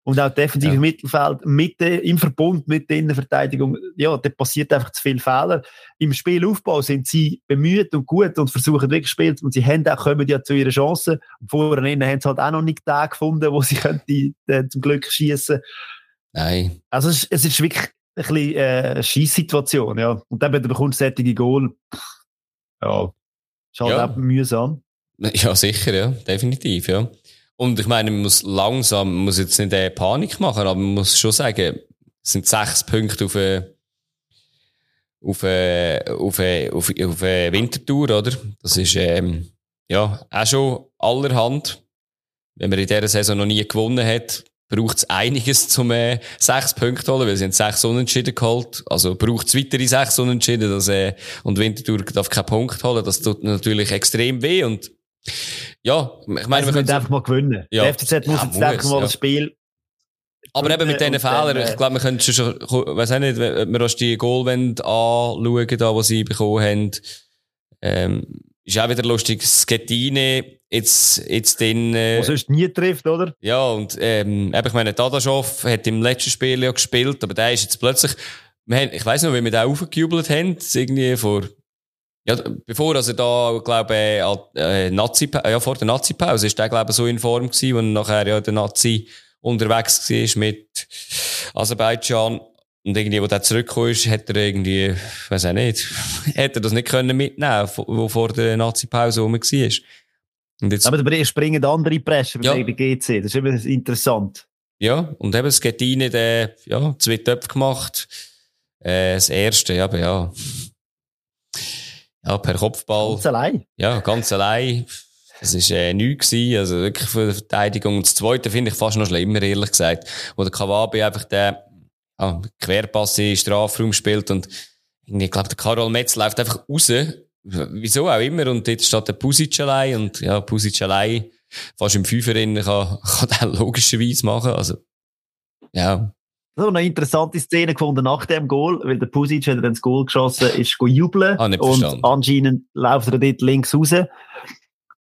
Und auch defensive ja. Mittelfeld mit im Verbund mit der Innenverteidigung, ja, da passiert einfach zu viele Fehler. Im Spielaufbau sind sie bemüht und gut und versuchen wirklich Spiel und sie haben auch, kommen ja zu ihrer Chance. Und vorher haben sie halt auch noch nicht da gefunden, wo sie könnte, äh, zum Glück schießen. Nein. Also es, es ist wirklich ein bisschen äh, Schießsituation, ja. Und dann bekommst du sättige Goal. Ja, ist halt ja. auch mühsam. Ja, sicher, ja, definitiv, ja. Und ich meine, man muss langsam, man muss jetzt nicht äh, Panik machen, aber man muss schon sagen, es sind sechs Punkte auf eine, auf eine, auf eine, auf eine, auf eine Wintertour, oder? Das ist, ähm, ja, auch schon allerhand. Wenn man in dieser Saison noch nie gewonnen hat, braucht es einiges zum äh, sechs Punkte zu holen, weil sie haben sechs Unentschieden geholt. Also braucht es weitere sechs Unentschieden, dass, äh, und Wintertour darf keinen Punkt holen. Das tut natürlich extrem weh und ja, ich meine, also wir können einfach mal gewinnen. Ja. Der FCZ muss ja, jetzt einfach mal ja. das Spiel. Aber eben mit diesen Fehlern, ich glaube, wir können schon, weiß auch nicht, wenn wir uns die Goalwände anschauen, da, die sie bekommen haben, ähm, ist auch wieder lustig, Skettine, jetzt, jetzt den, äh, Was sonst nie trifft, oder? Ja, und, ähm, eben, ich meine, Dadaschow hat im letzten Spiel ja gespielt, aber der ist jetzt plötzlich, wir haben, ich weiss noch, wie wir den aufgejubelt haben, irgendwie vor ja, bevor also da, glaube äh, Nazi, ja, vor der Nazi-Pause ist der, glaube so in Form gewesen, wo nachher ja der Nazi unterwegs war mit Aserbaidschan. Und irgendwie, wo der zurückgekommen ist, hat er irgendwie, weiß auch nicht, hätte er das nicht können mitnehmen, wo vor der Nazi-Pause rum war. Und jetzt, Aber da springen andere Pressen ja. bei GC. Das ist immer interessant. Ja, und eben es geht rein, der, ja, zwei Töpfe gemacht. Äh, das erste, ja, aber ja. Ja, per Kopfball. Ganz allein? Ja, ganz allein. Das war äh, nichts gewesen, also wirklich für die Verteidigung. Und das Zweite finde ich fast noch schlimmer, ehrlich gesagt. Wo der Kawabi einfach den ja, Querpass in den Strafraum spielt und ich glaube, der Karol Metz läuft einfach raus. Wieso auch immer. Und dort steht der Pusic allein. Und ja, Pusic allein fast im Fünfer kann, kann er logischerweise machen. Also, ja. So eine interessante Szene gefunden nach dem Goal, weil der Pusic, wenn er dann das Goal geschossen ist, go jubeln. Ah, und verstanden. anscheinend läuft er dort links raus.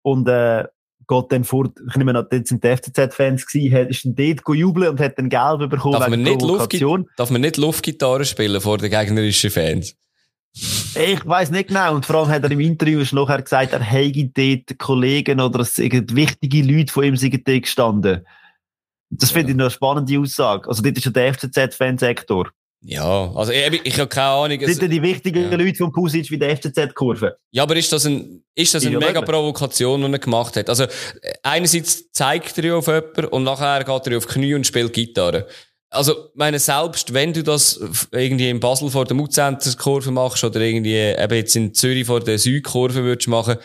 Und, äh, geht dann vor, ich nehme an, dort sind die FCZ-Fans gewesen, ist dann dort go jubeln und hat dann Gelb bekommen darf man, nicht Luftgitarre, darf man nicht Luftgitarre spielen vor den gegnerischen Fans? Ich weiß nicht genau. Und vor allem hat er im Interview schon nachher gesagt, er hätte dort Kollegen oder wichtige Leute von ihm sind gestanden. Das finde ich eine spannende Aussage. Also, das ist ja der FCZ-Fansektor. Ja, also ich, ich habe keine Ahnung. Sind denn die wichtigen ja. Leute vom Pusic wie der FCZ-Kurve? Ja, aber ist das, ein, ist das eine ja, mega Provokation, die er gemacht hat? Also einerseits zeigt er auf jemanden und nachher geht er auf die Knie und spielt Gitarre. Also, meine, selbst wenn du das irgendwie in Basel vor der Mutzenter-Kurve machst oder irgendwie eben jetzt in Zürich vor der Südkurve würdest machen,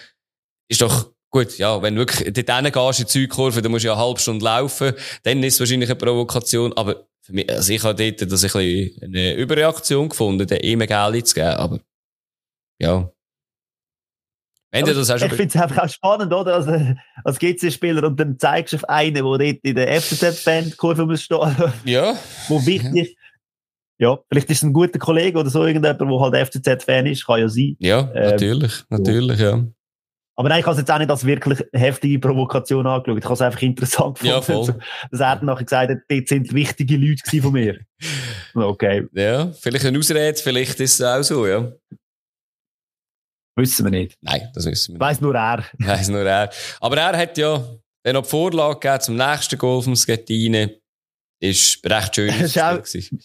ist doch Gut, ja, wenn du wirklich dort gehst in die Südkurve, dann musst du ja eine halbe Stunde laufen, dann ist es wahrscheinlich eine Provokation, aber für mich, also ich habe dort das ein bisschen eine Überreaktion gefunden, den ihm Geld zu geben, aber, ja. Wenn du das auch ich finde es einfach auch spannend, oder? Als, als GC-Spieler und dann zeigst du auf einen, der dort in der FCZ-Fan-Kurve muss stehen. Ja. Wo wichtig ja, vielleicht ist es ein guter Kollege oder so, irgendjemand, der halt FCZ-Fan ist, kann ja sein. Ja, Ähm, natürlich, natürlich, ja. Aber nein, ich habe es jetzt auch nicht als wirklich heftige Provokation angeschaut. Ich habe es einfach interessant Ja, gefunden, voll. dass er dann nachher gesagt hat, dort sind wichtige Leute von mir. Okay, Ja, vielleicht eine Ausrede, vielleicht ist es auch so, ja. wissen wir nicht. Nein, das wissen wir nicht. Weiss nur er. Weiss nur er. Aber er hat ja dann noch die Vorlage gegeben zum nächsten Goal vom Schettine. Ist recht schön. Das gewesen.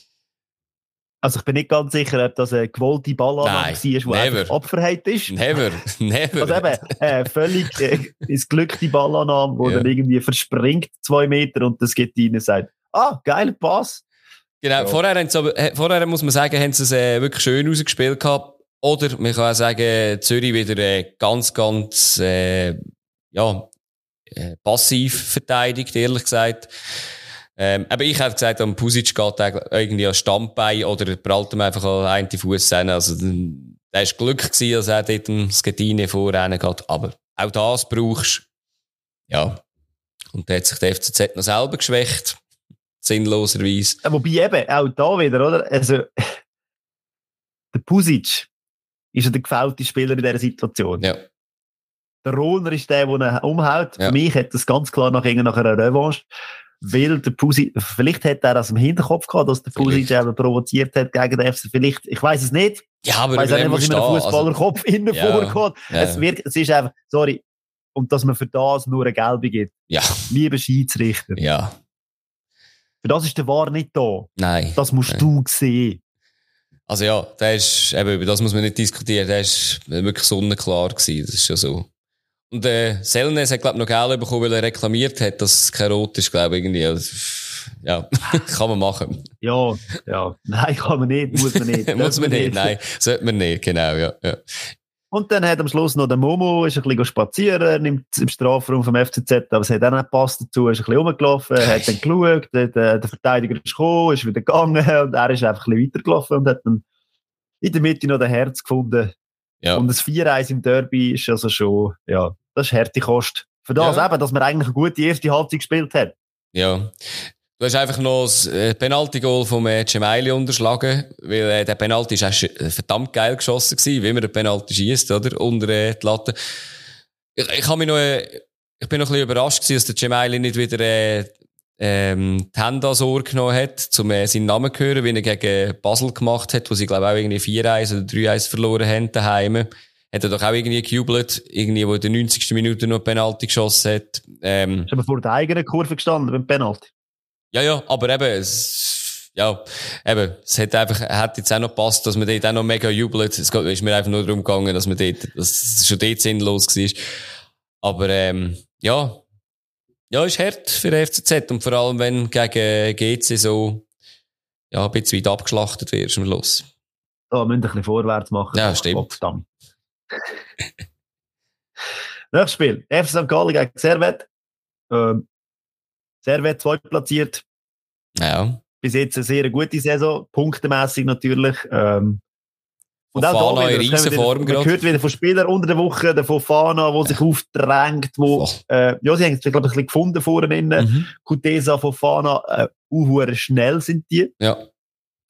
Also ich bin nicht ganz sicher, ob das eine gewollte Ballannahme war, die einfach abverheilt ist. Never, never. Also eben, äh, völlig äh, ins Glück die Ballannahme, wo Ja. dann irgendwie verspringt zwei Meter und das geht rein und sagt, ah, geiler Pass. Genau, Ja. vorher, aber, äh, vorher muss man sagen, haben sie es äh, wirklich schön rausgespielt gehabt. Oder man kann auch sagen, Zürich wieder äh, ganz, ganz äh, ja, äh, passiv verteidigt, ehrlich gesagt. Ähm, aber ich hätte gesagt, am Pusic geht eigentlich irgendwie an Stammbein oder prallt ihm einfach an einen Fuß hin. Also, der ist Glück gewesen, dass er dort dem Skettine vorrennen geht. Aber auch das brauchst Ja. Und da hat sich der FCZ noch selber geschwächt. Sinnloserweise. Wobei eben, auch da wieder, oder? Also, der Pusic ist ja der gefällte Spieler in dieser Situation. Ja. Der Rohner ist der, der ihn umhaut. Ja. Für mich hat das ganz klar nach, nach einer Revanche. Weil der Pusic, vielleicht hat er das im Hinterkopf gehabt, dass der Vielleicht. eben provoziert hat gegen den FC. Vielleicht, ich weiß es nicht. Ja, aber Ich weiß auch nicht, was in einem Also, Fußballerkopf innen Ja. vorgeht. ja, Es, wird, es ist einfach, sorry, und dass man für das nur eine Gelbe gibt. ja, Liebe Schiedsrichter, ja, für das ist der War nicht da. nein. Das musst Nein. du sehen. Also ja, der ist, eben, über das muss man nicht diskutieren, der ist wirklich sonnenklar gewesen, das ist schon so. Und, äh, Selnes hat, glaub noch Geld bekommen, weil er reklamiert hat, dass es kein Rot ist, glaube ich, irgendwie. Also, ja, kann man machen. Ja, ja. Nein, kann man nicht, muss man nicht. muss man nicht, nein, sollte man nicht, genau, ja, ja. Und dann hat am Schluss noch der Momo, ist ein bisschen spazieren, er nimmt im Strafraum vom FCZ, aber es hat auch nicht gepasst dazu, ist ein bisschen rumgelaufen, hat dann geschaut, der, der, der Verteidiger ist gekommen, ist wieder gegangen und er ist einfach ein bisschen weitergelaufen und hat dann in der Mitte noch den Herz gefunden. Ja, Und das 4-1 im Derby ist also schon, ja, das ist harte Kost. Für das Ja. eben, dass man eigentlich eine gute erste Halbzeit gespielt hat. ja. Du hast einfach noch das äh, Penalty-Goal vom äh, Gemeili unterschlagen, weil äh, der Penalty ist auch verdammt geil geschossen gewesen, wie man den Penalty schießt, oder? Unter äh, die Latte. Ich, ich, hab mich noch, äh, ich bin noch ein bisschen überrascht gewesen, dass der Gemeili nicht wieder äh, ähm, die Hände ans Ohr genommen hat, um äh, seinen Namen zu hören, wie er gegen Basel gemacht hat, wo sie, glaube ich, auch irgendwie 4-1 oder 3-1 verloren haben daheim. Hat er doch auch irgendwie gejubelt, irgendwie, wo in der 90. Minute noch Penalty geschossen hat. Ähm, Ist aber vor der eigenen Kurve gestanden beim Penalty. ja, ja, aber eben, es, ja, eben, es hat einfach, hat jetzt auch noch gepasst, dass man dort auch noch mega jubelt. Es ist mir einfach nur darum gegangen, dass man dort, dass es schon dort sinnlos war. Aber, ähm, ja, ja, ist hart für den FCZ und vor allem, wenn gegen GC so, ja, ein bisschen weit abgeschlachtet wird am Schluss. Da müssen ein bisschen vorwärts machen. Ja, stimmt. Nächstes Spiel. FC St. Gallen gegen Servet. Ähm, Servet zweitplatziert. Ja. Bis jetzt eine sehr gute Saison. Punktemässig natürlich. Ähm, und auch da in wieder, wieder, man gerade. hört wieder von Spielern unter der Woche, der Fofana, der sich aufdrängt, wo, äh, ja, sie haben es, glaube ich, ein bisschen gefunden vorne innen. Mhm. Kutesa, Fofana, äh, uh, schnell sind die. Ja.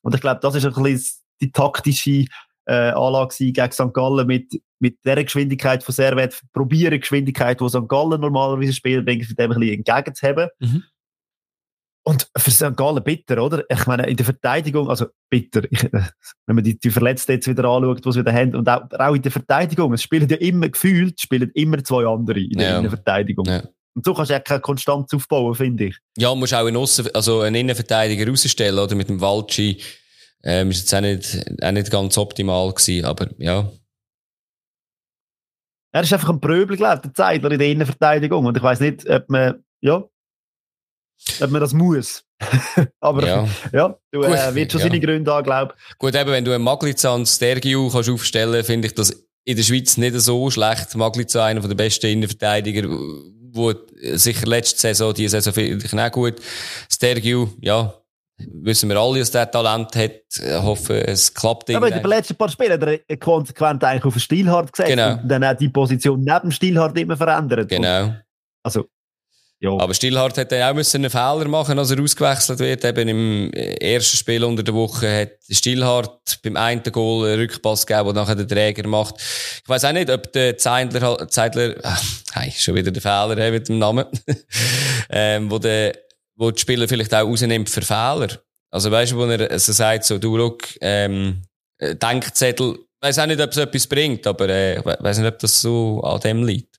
Und ich glaube, das ist ein bisschen die taktische äh, Anlage gegen St. Gallen mit, mit der Geschwindigkeit von Servet, probieren die Geschwindigkeit, die St. Gallen normalerweise spielt, denke ich, dem ein bisschen entgegenzuheben. Mhm. Und für St. Gallen bitter, oder? Ich meine, in der Verteidigung, also bitter, ich, äh, wenn man die, die Verletzten jetzt wieder anschaut, die sie wieder haben, und auch, auch in der Verteidigung, es spielen ja immer gefühlt, spielen immer zwei andere in der Ja. Innenverteidigung. Ja. Und so kannst du ja keine Konstanz aufbauen, finde ich. Ja, musst auch einen, Aussen, also einen Innenverteidiger rausstellen, oder? Mit dem Walci. Ähm, ist jetzt auch nicht, auch nicht ganz optimal gewesen, aber ja. Er ist einfach ein Pröbel, glaube ich, der Zeitler in der Innenverteidigung. Und ich weiß nicht, ob man, ja, ob man das muss. Aber ja, ja. du äh, wird schon ja. seine Gründe haben, glaube Gut, eben, wenn du einen Magliza und Stergiu kannst aufstellen, finde ich das in der Schweiz nicht so schlecht. Magliza, einer der besten Innenverteidiger, wo sicher letzte Saison, die Saison finde ich auch gut. Stergiu, ja, wissen wir alle, dass der Talent hat. Ich hoffe, es klappt Aber in den letzten paar Spielen hat er konsequent eigentlich auf den Stilhard gesetzt Genau. und dann auch die Position neben dem Stilhard immer verändert. Und, Genau. also, ja. Aber Stillhardt hätte auch müssen einen Fehler machen, als er ausgewechselt wird. Eben im ersten Spiel unter der Woche hat Stillhardt beim einen Goal einen Rückpass gegeben, den nachher der Träger macht. Ich weiß auch nicht, ob der Zeidler, Zeidler, hey, schon wieder der Fehler hey, mit dem Namen, ähm, wo der, wo die Spieler vielleicht auch rausnimmt für Fehler. Also weißt du, wo er so sagt, so, du, look, ähm, äh, Denkzettel, weiß auch nicht, ob es etwas bringt, aber äh, weiß nicht, ob das so an dem liegt.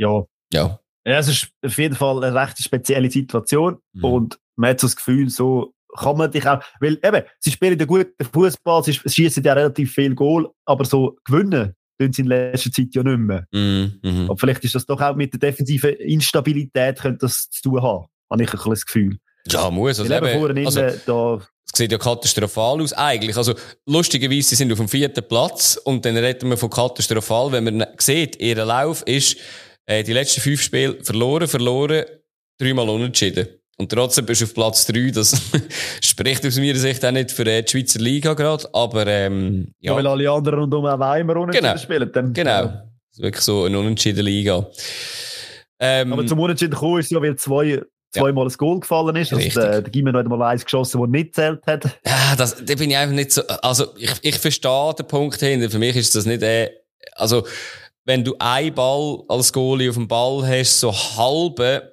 Ja. Ja. Ja, es ist auf jeden Fall eine recht spezielle Situation Mhm. und man hat so das Gefühl, so kann man dich auch, weil eben, sie spielen ja guten Fußball, sie schießen ja relativ viel Goal, aber so gewinnen tun sie in letzter Zeit ja nicht mehr. Mhm. Mhm. Aber vielleicht ist das doch auch mit der defensiven Instabilität könnte das zu tun haben, habe ich ein bisschen das Gefühl. Ja, muss. Also, eben vorne also, da, es sieht ja katastrophal aus, eigentlich. Also, lustigerweise, sie sind auf dem vierten Platz und dann reden wir von katastrophal, wenn man sieht, ihr Lauf ist, äh, die letzten fünf Spiele verloren, verloren, dreimal unentschieden. Und trotzdem bist du auf Platz drei. Das spricht aus meiner Sicht auch nicht für äh, die Schweizer Liga gerade, aber, ähm, ja. ja. weil alle anderen rundum auch immer unentschieden Genau. spielen. Dann, Genau. Das ist wirklich so eine unentschieden Liga. Ähm, Aber zum Unentschieden gekommen ist ja, weil zwei, zweimal ein Goal gefallen ist. Also der, der Gimmer noch einmal eins geschossen, das nicht zählt hat. Ja, das, da bin ich einfach nicht so, also, ich, ich verstehe den Punkt hinter. Für mich ist das nicht, äh, also, wenn du einen Ball als Goalie auf dem Ball hast, so halbe,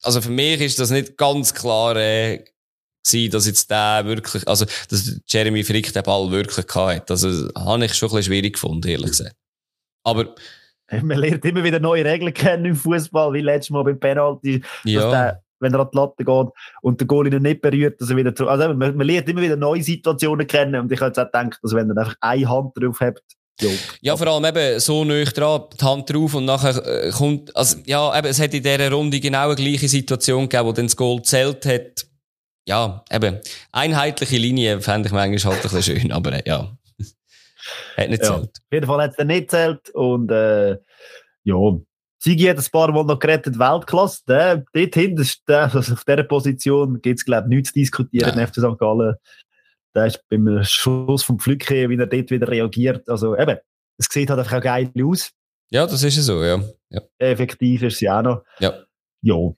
also für mich ist das nicht ganz klar, äh, gewesen, dass jetzt der wirklich, also, dass Jeremy Frick den Ball wirklich gehabt hat. Also, habe ich schon ein bisschen schwierig gefunden, ehrlich gesagt. Aber, Man lernt immer wieder neue Regeln kennen im Fußball, wie letztes Mal beim Penalty, dass ja. der, wenn er an die Latte geht und der Goalie ihn nicht berührt, dass er wieder zurück. Also man, man lernt immer wieder neue Situationen kennen und ich habe jetzt auch gedacht, dass wenn er einfach eine Hand drauf hat, jo. Ja, vor allem eben so neu dran, die Hand drauf und nachher äh, kommt, also ja, eben, es hat in dieser Runde genau eine gleiche Situation gegeben, wo dann das Goal zählt hat. Ja, eben, einheitliche Linie fände ich manchmal halt ein bisschen schön, aber äh, ja. hat nicht Ja. zählt. Auf jeden Fall hat es dann nicht zählt und äh, ja, Sigi hat ein paar Mal noch gerettet, Weltklasse. Der, dort hinten, also auf dieser Position gibt es, glaube ich, nichts zu diskutieren, im FC St. Gallen. Der ist beim Schuss vom Pflücke, wie er dort wieder reagiert. Also eben, es sieht halt einfach auch geil aus. Ja, das ist ja so, ja. ja. Effektiv ist sie auch noch. Ja. Ja. Und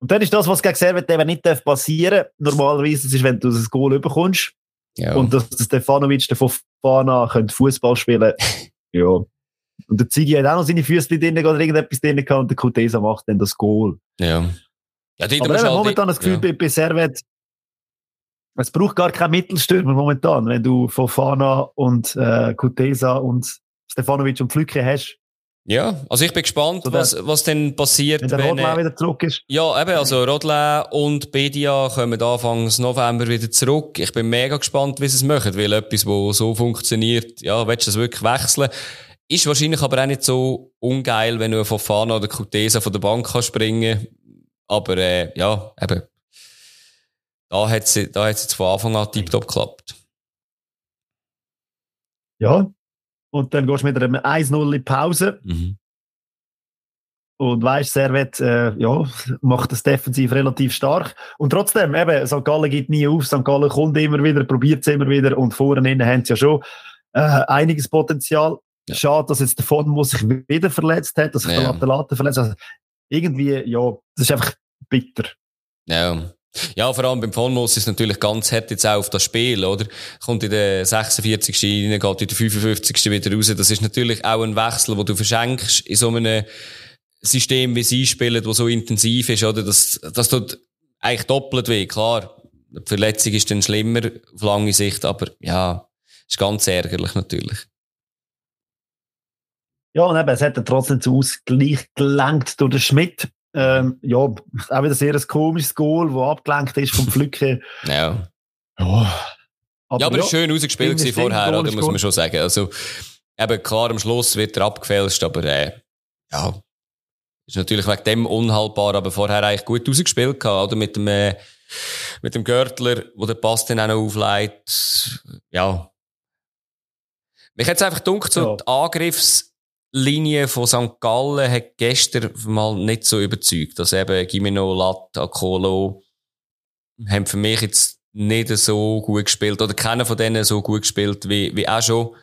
dann ist das, was gegen Servet eben nicht darf passieren Normalerweise, das ist, wenn du das Goal überkommst ja. und dass der Stefanovic der Fofana Fußball spielen. ja. Und der Ziggy hat auch noch seine Füße drin oder irgendetwas drin gehabt und der Kutesa macht dann das Goal. ja. Ja, dort Aber eben, halt- momentan das Gefühl ja. bei, bei Servet, es braucht gar keinen Mittelstürmer momentan, wenn du Fofana und äh, Kutesa und Stefanovic und Pflücke hast, Ja, also ich bin gespannt, So was, was denn passiert, wenn der wenn, Rodler wieder zurück ist. Ja, eben, also Rodlin und Bedia kommen Anfang November wieder zurück. Ich bin mega gespannt, wie sie es machen, weil etwas, wo so funktioniert, ja, willst du das wirklich wechseln? Ist wahrscheinlich aber auch nicht so ungeil, wenn du von Fana oder Kutesa von der Bank kannst springen. Aber, äh, ja, eben. Da hat sie, da es jetzt von Anfang an tiptop geklappt. Ja. Und dann gehst du mit einem 1-0 in die Pause. Mhm. Und weißt, Servet, äh, ja, macht das defensiv relativ stark. Und trotzdem, eben, St. Gallen gibt nie auf. St. Gallen kommt immer wieder, probiert es immer wieder. Und vorne innen haben sie ja schon äh, einiges Potenzial. Ja. Schade, dass jetzt der muss sich wieder verletzt hat, dass sich Ja. der Latte verletzt hat. Also, irgendwie, ja, das ist einfach bitter. Ja. Ja, vor allem beim Vonmus ist es natürlich ganz hart jetzt auch auf das Spiel, oder? Kommt in der 46. rein, geht in der 55. wieder raus. Das ist natürlich auch ein Wechsel, wo du verschenkst in so einem System, wie sie spielen, wo so intensiv ist, oder? Das, das tut eigentlich doppelt weh, klar. Die Verletzung ist dann schlimmer auf lange Sicht, aber ja, ist ganz ärgerlich natürlich. Ja, und eben, es hat dann trotzdem zu Ausgleich gelenkt durch den Schmidt. Ähm, ja, auch wieder sehr ein komisches Goal, das abgelenkt ist vom Pflücke. Ja. Ja, ja, aber ist schön rausgespielt gewesen vorher, oder? Muss man schon sagen. Also, eben klar, am Schluss wird er abgefälscht, aber, äh, ja. Ist natürlich wegen dem unhaltbar, aber vorher eigentlich gut rausgespielt oder? Mit dem, äh, mit dem Görtler, wo der Pass dann auch noch aufleitet. Ja. Mich hat es einfach gedacht, so Ja. die Angriffslinie von St. Gallen hat gestern mal nicht so überzeugt. Dass eben Gimeno, Lat, Akolo, haben für mich jetzt nicht so gut gespielt oder keiner von denen so gut gespielt wie, wie auch schon.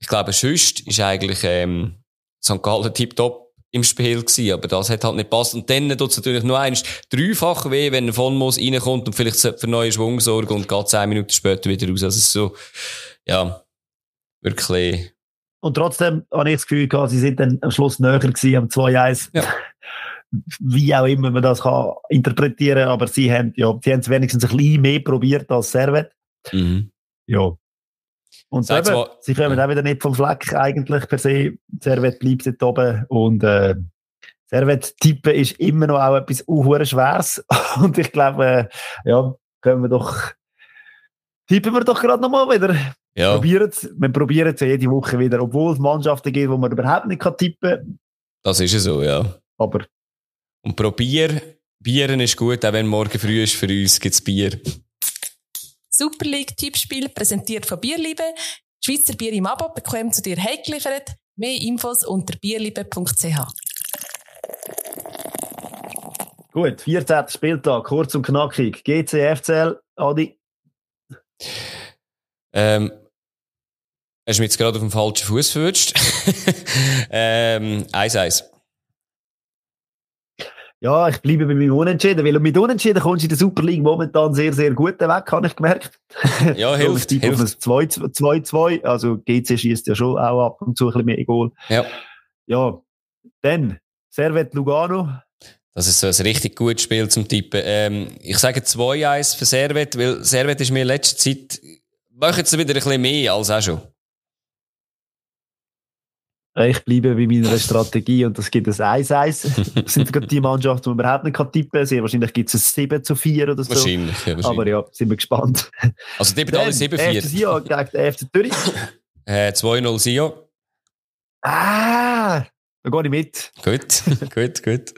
Ich glaube, sonst ist eigentlich ähm, St. Gallen tiptop im Spiel gewesen, aber das hat halt nicht passt. Und dann tut es natürlich nur eins dreifach weh, wenn ein von Moos reinkommt und vielleicht für neue Schwung sorgt und geht zehn Minuten später wieder raus. Also so, ja, wirklich. Und trotzdem habe ich das Gefühl gehabt, sie sind dann am Schluss näher gewesen am 2-1. Ja. Wie auch immer man das kann interpretieren, aber sie haben, ja, sie haben es wenigstens ein bisschen mehr probiert als Servet. Mhm. Ja. Und eben, zwar, sie kommen ja. auch wieder nicht vom Fleck eigentlich per se. Servet bleibt dort oben und äh, Servet tippen ist immer noch auch etwas uh, Schweres. Und ich glaube, äh, ja, können wir doch tippen wir doch gerade nochmal wieder. Ja. Probieren's, wir probieren es ja jede Woche wieder, obwohl es Mannschaften gibt, wo man überhaupt nicht kann tippen kann. Das ist ja so, ja. Aber. Und probier, Bieren ist gut, auch wenn morgen früh ist, für uns gibt es Bier. Super League Tippspiel präsentiert von Bierliebe. Schweizer Bier im Abo bekommen zu dir heimgeliefert. Mehr Infos unter bierliebe.ch. Gut, 14. Spieltag, kurz und knackig. GC, FCL, Adi. Ähm, hast du mich jetzt gerade auf dem falschen Fuß verwünscht? ähm, 1-1. Ja, ich bleibe bei meinem Unentschieden, weil mit Unentschieden kommst du in der Super League momentan sehr, sehr gut weg, habe ich gemerkt. Ja, hilft. so, hilft. 2-2, also GC schießt ja schon auch ab und zu ein bisschen mehr Goal. Ja. Ja, dann Servet Lugano. Das ist so ein richtig gutes Spiel zum Tippen. Ähm, ich sage 2-1 für Servet, weil Servet ist mir in letzter Zeit, machen sie wieder ein bisschen mehr als auch schon. Ich bleibe bei meiner Strategie und das gibt ein 1-1. Das sind gerade die Mannschaften, die man überhaupt nicht tippen kann. Wahrscheinlich gibt es ein 7 zu 4 oder so. Wahrscheinlich, ja, wahrscheinlich. Aber ja, sind wir gespannt. Also tippen alle 7-4. Sio gegen FC Zürich. Äh, 2-0 Sio. Ah, da gehe ich mit. Gut, gut, gut.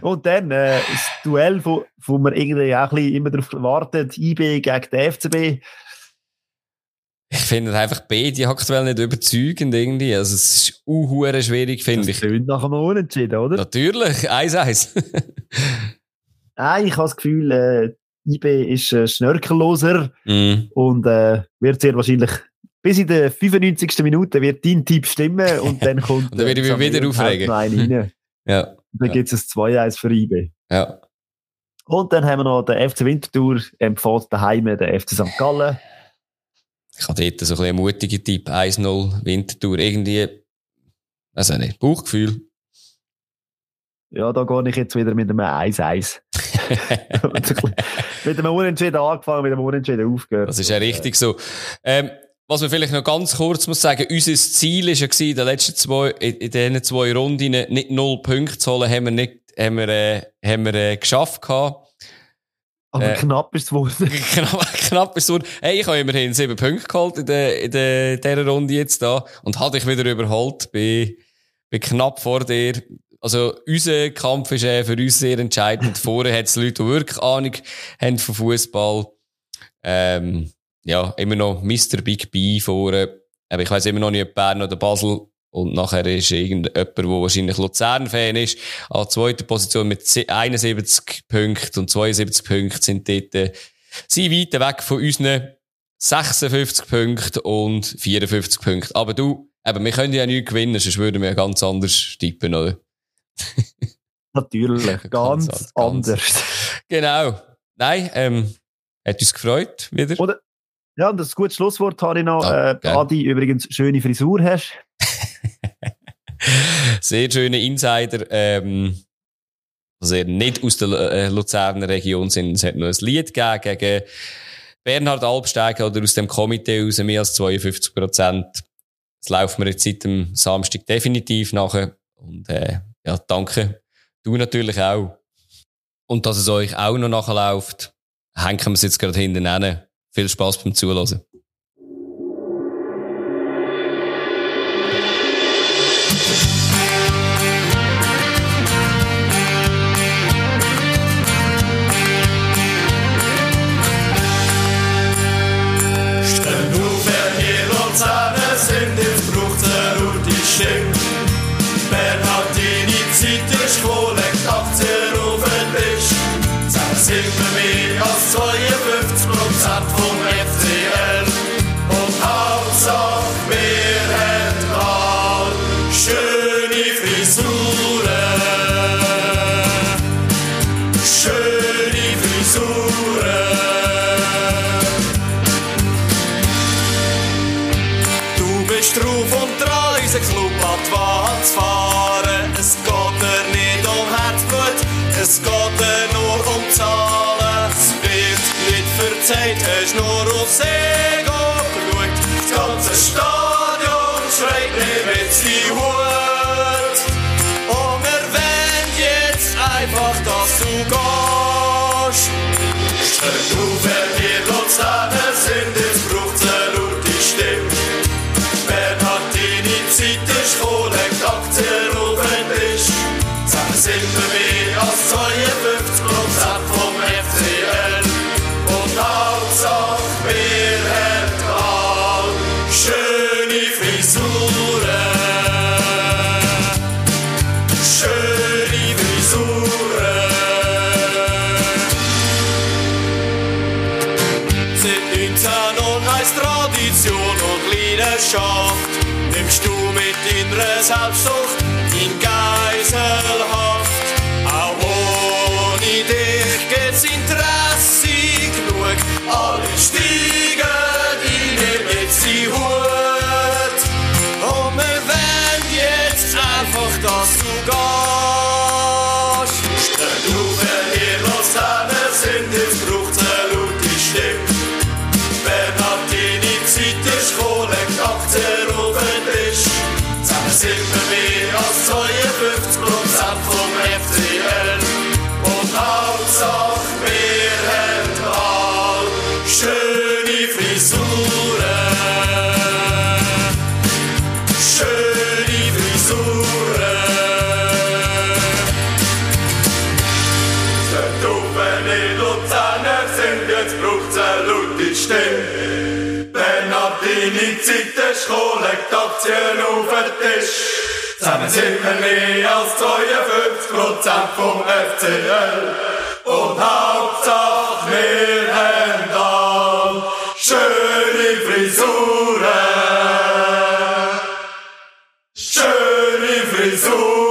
Und dann äh, das Duell, wo, wo man irgendwie auch ein bisschen immer darauf wartet, IB gegen den FCB. Ich finde einfach beide aktuell nicht überzeugend irgendwie. Also es ist uhuere schwierig, finde ich. Das nach einem Unentschieden, oder? Natürlich, 1-1. Nein, ich habe das Gefühl, äh, IB ist äh, schnörkelloser mm. und äh, wird sehr wahrscheinlich bis in der 95. Minute wird dein Tipp stimmen und dann kommt und dann werde ich mich wieder aufregen. Rein. ja. Dann ja. gibt es ein 2-1 für IB. Ja. Und dann haben wir noch den FC Winterthur, empfohlen daheim den FC St. Gallen. Ich habe dort so ein bisschen mutige Tipp. 1-0 Winterthur. Irgendwie, auch nicht, Bauchgefühl. Ja, da gehe ich jetzt wieder mit einem 1-1. mit einem Unentschieden angefangen, mit einem Unentschieden aufgehört. Das ist ja richtig so. Ähm, was man vielleicht noch ganz kurz muss sagen, unser Ziel war ja in den letzten zwei, in diesen zwei Runden nicht null Punkte zu holen, haben wir nicht, haben wir, äh, haben wir äh, geschafft gehabt. Aber äh, knapp ist es wohl. knapp, knapp ist es wohl. Hey, ich habe immerhin sieben Punkte geholt in, der, in der, dieser Runde jetzt da und hatte ich wieder überholt. Bin, bin knapp vor dir. Also, unser Kampf ist äh, für uns sehr entscheidend. Vorher hat es Leute, die wirklich Ahnung haben von Fußball. Ähm, ja, immer noch Mr. Big B vorne. Aber ich weiß immer noch nicht, ob Bern oder Basel und nachher ist irgendjemand, der wahrscheinlich Luzern-Fan ist, an zweiter Position mit 71 Punkten und 72 Punkten sind dort, äh, sie weit weg von unseren 56 Punkten und 54 Punkten. Aber du, eben, wir können ja nicht gewinnen, sonst würden wir ja ganz anders tippen, oder? Natürlich, ganz, ganz, anders. Genau. Nein, ähm, hat uns gefreut, wieder. Oder, ja, und das gute Schlusswort habe ich noch. Äh, Adi, übrigens, schöne Frisur hast. Sehr schöne Insider. Ähm, er nicht aus der äh, Luzerner Region sind. Es hat noch ein Lied gegeben gegen Bernhard Albsteiger oder aus dem Komitee aus mehr als 52 Prozent. Das laufen wir jetzt seit dem Samstag definitiv nachher. Und äh, ja, danke. Du natürlich auch. Und dass es euch auch noch nachläuft, hängen wir es jetzt gerade hinten hin. Viel Spaß beim Zuhören. Bernhardini zieht die Schule, klappt sie auf den Tisch, sagt, sing für mich. Zeit hast nur auf See geschaut. Das ganze Stadion schreit nicht mit sie Hut. Und wir wollen jetzt einfach, dass du gehst. Stell du, wenn wir uns da sind, hopes Zeit der Schule legt Aktien auf den Tisch. Zusammen sind wir mehr als 52% vom FCL. Und Hauptsache, wir haben all schöne Frisuren. Schöne Frisuren.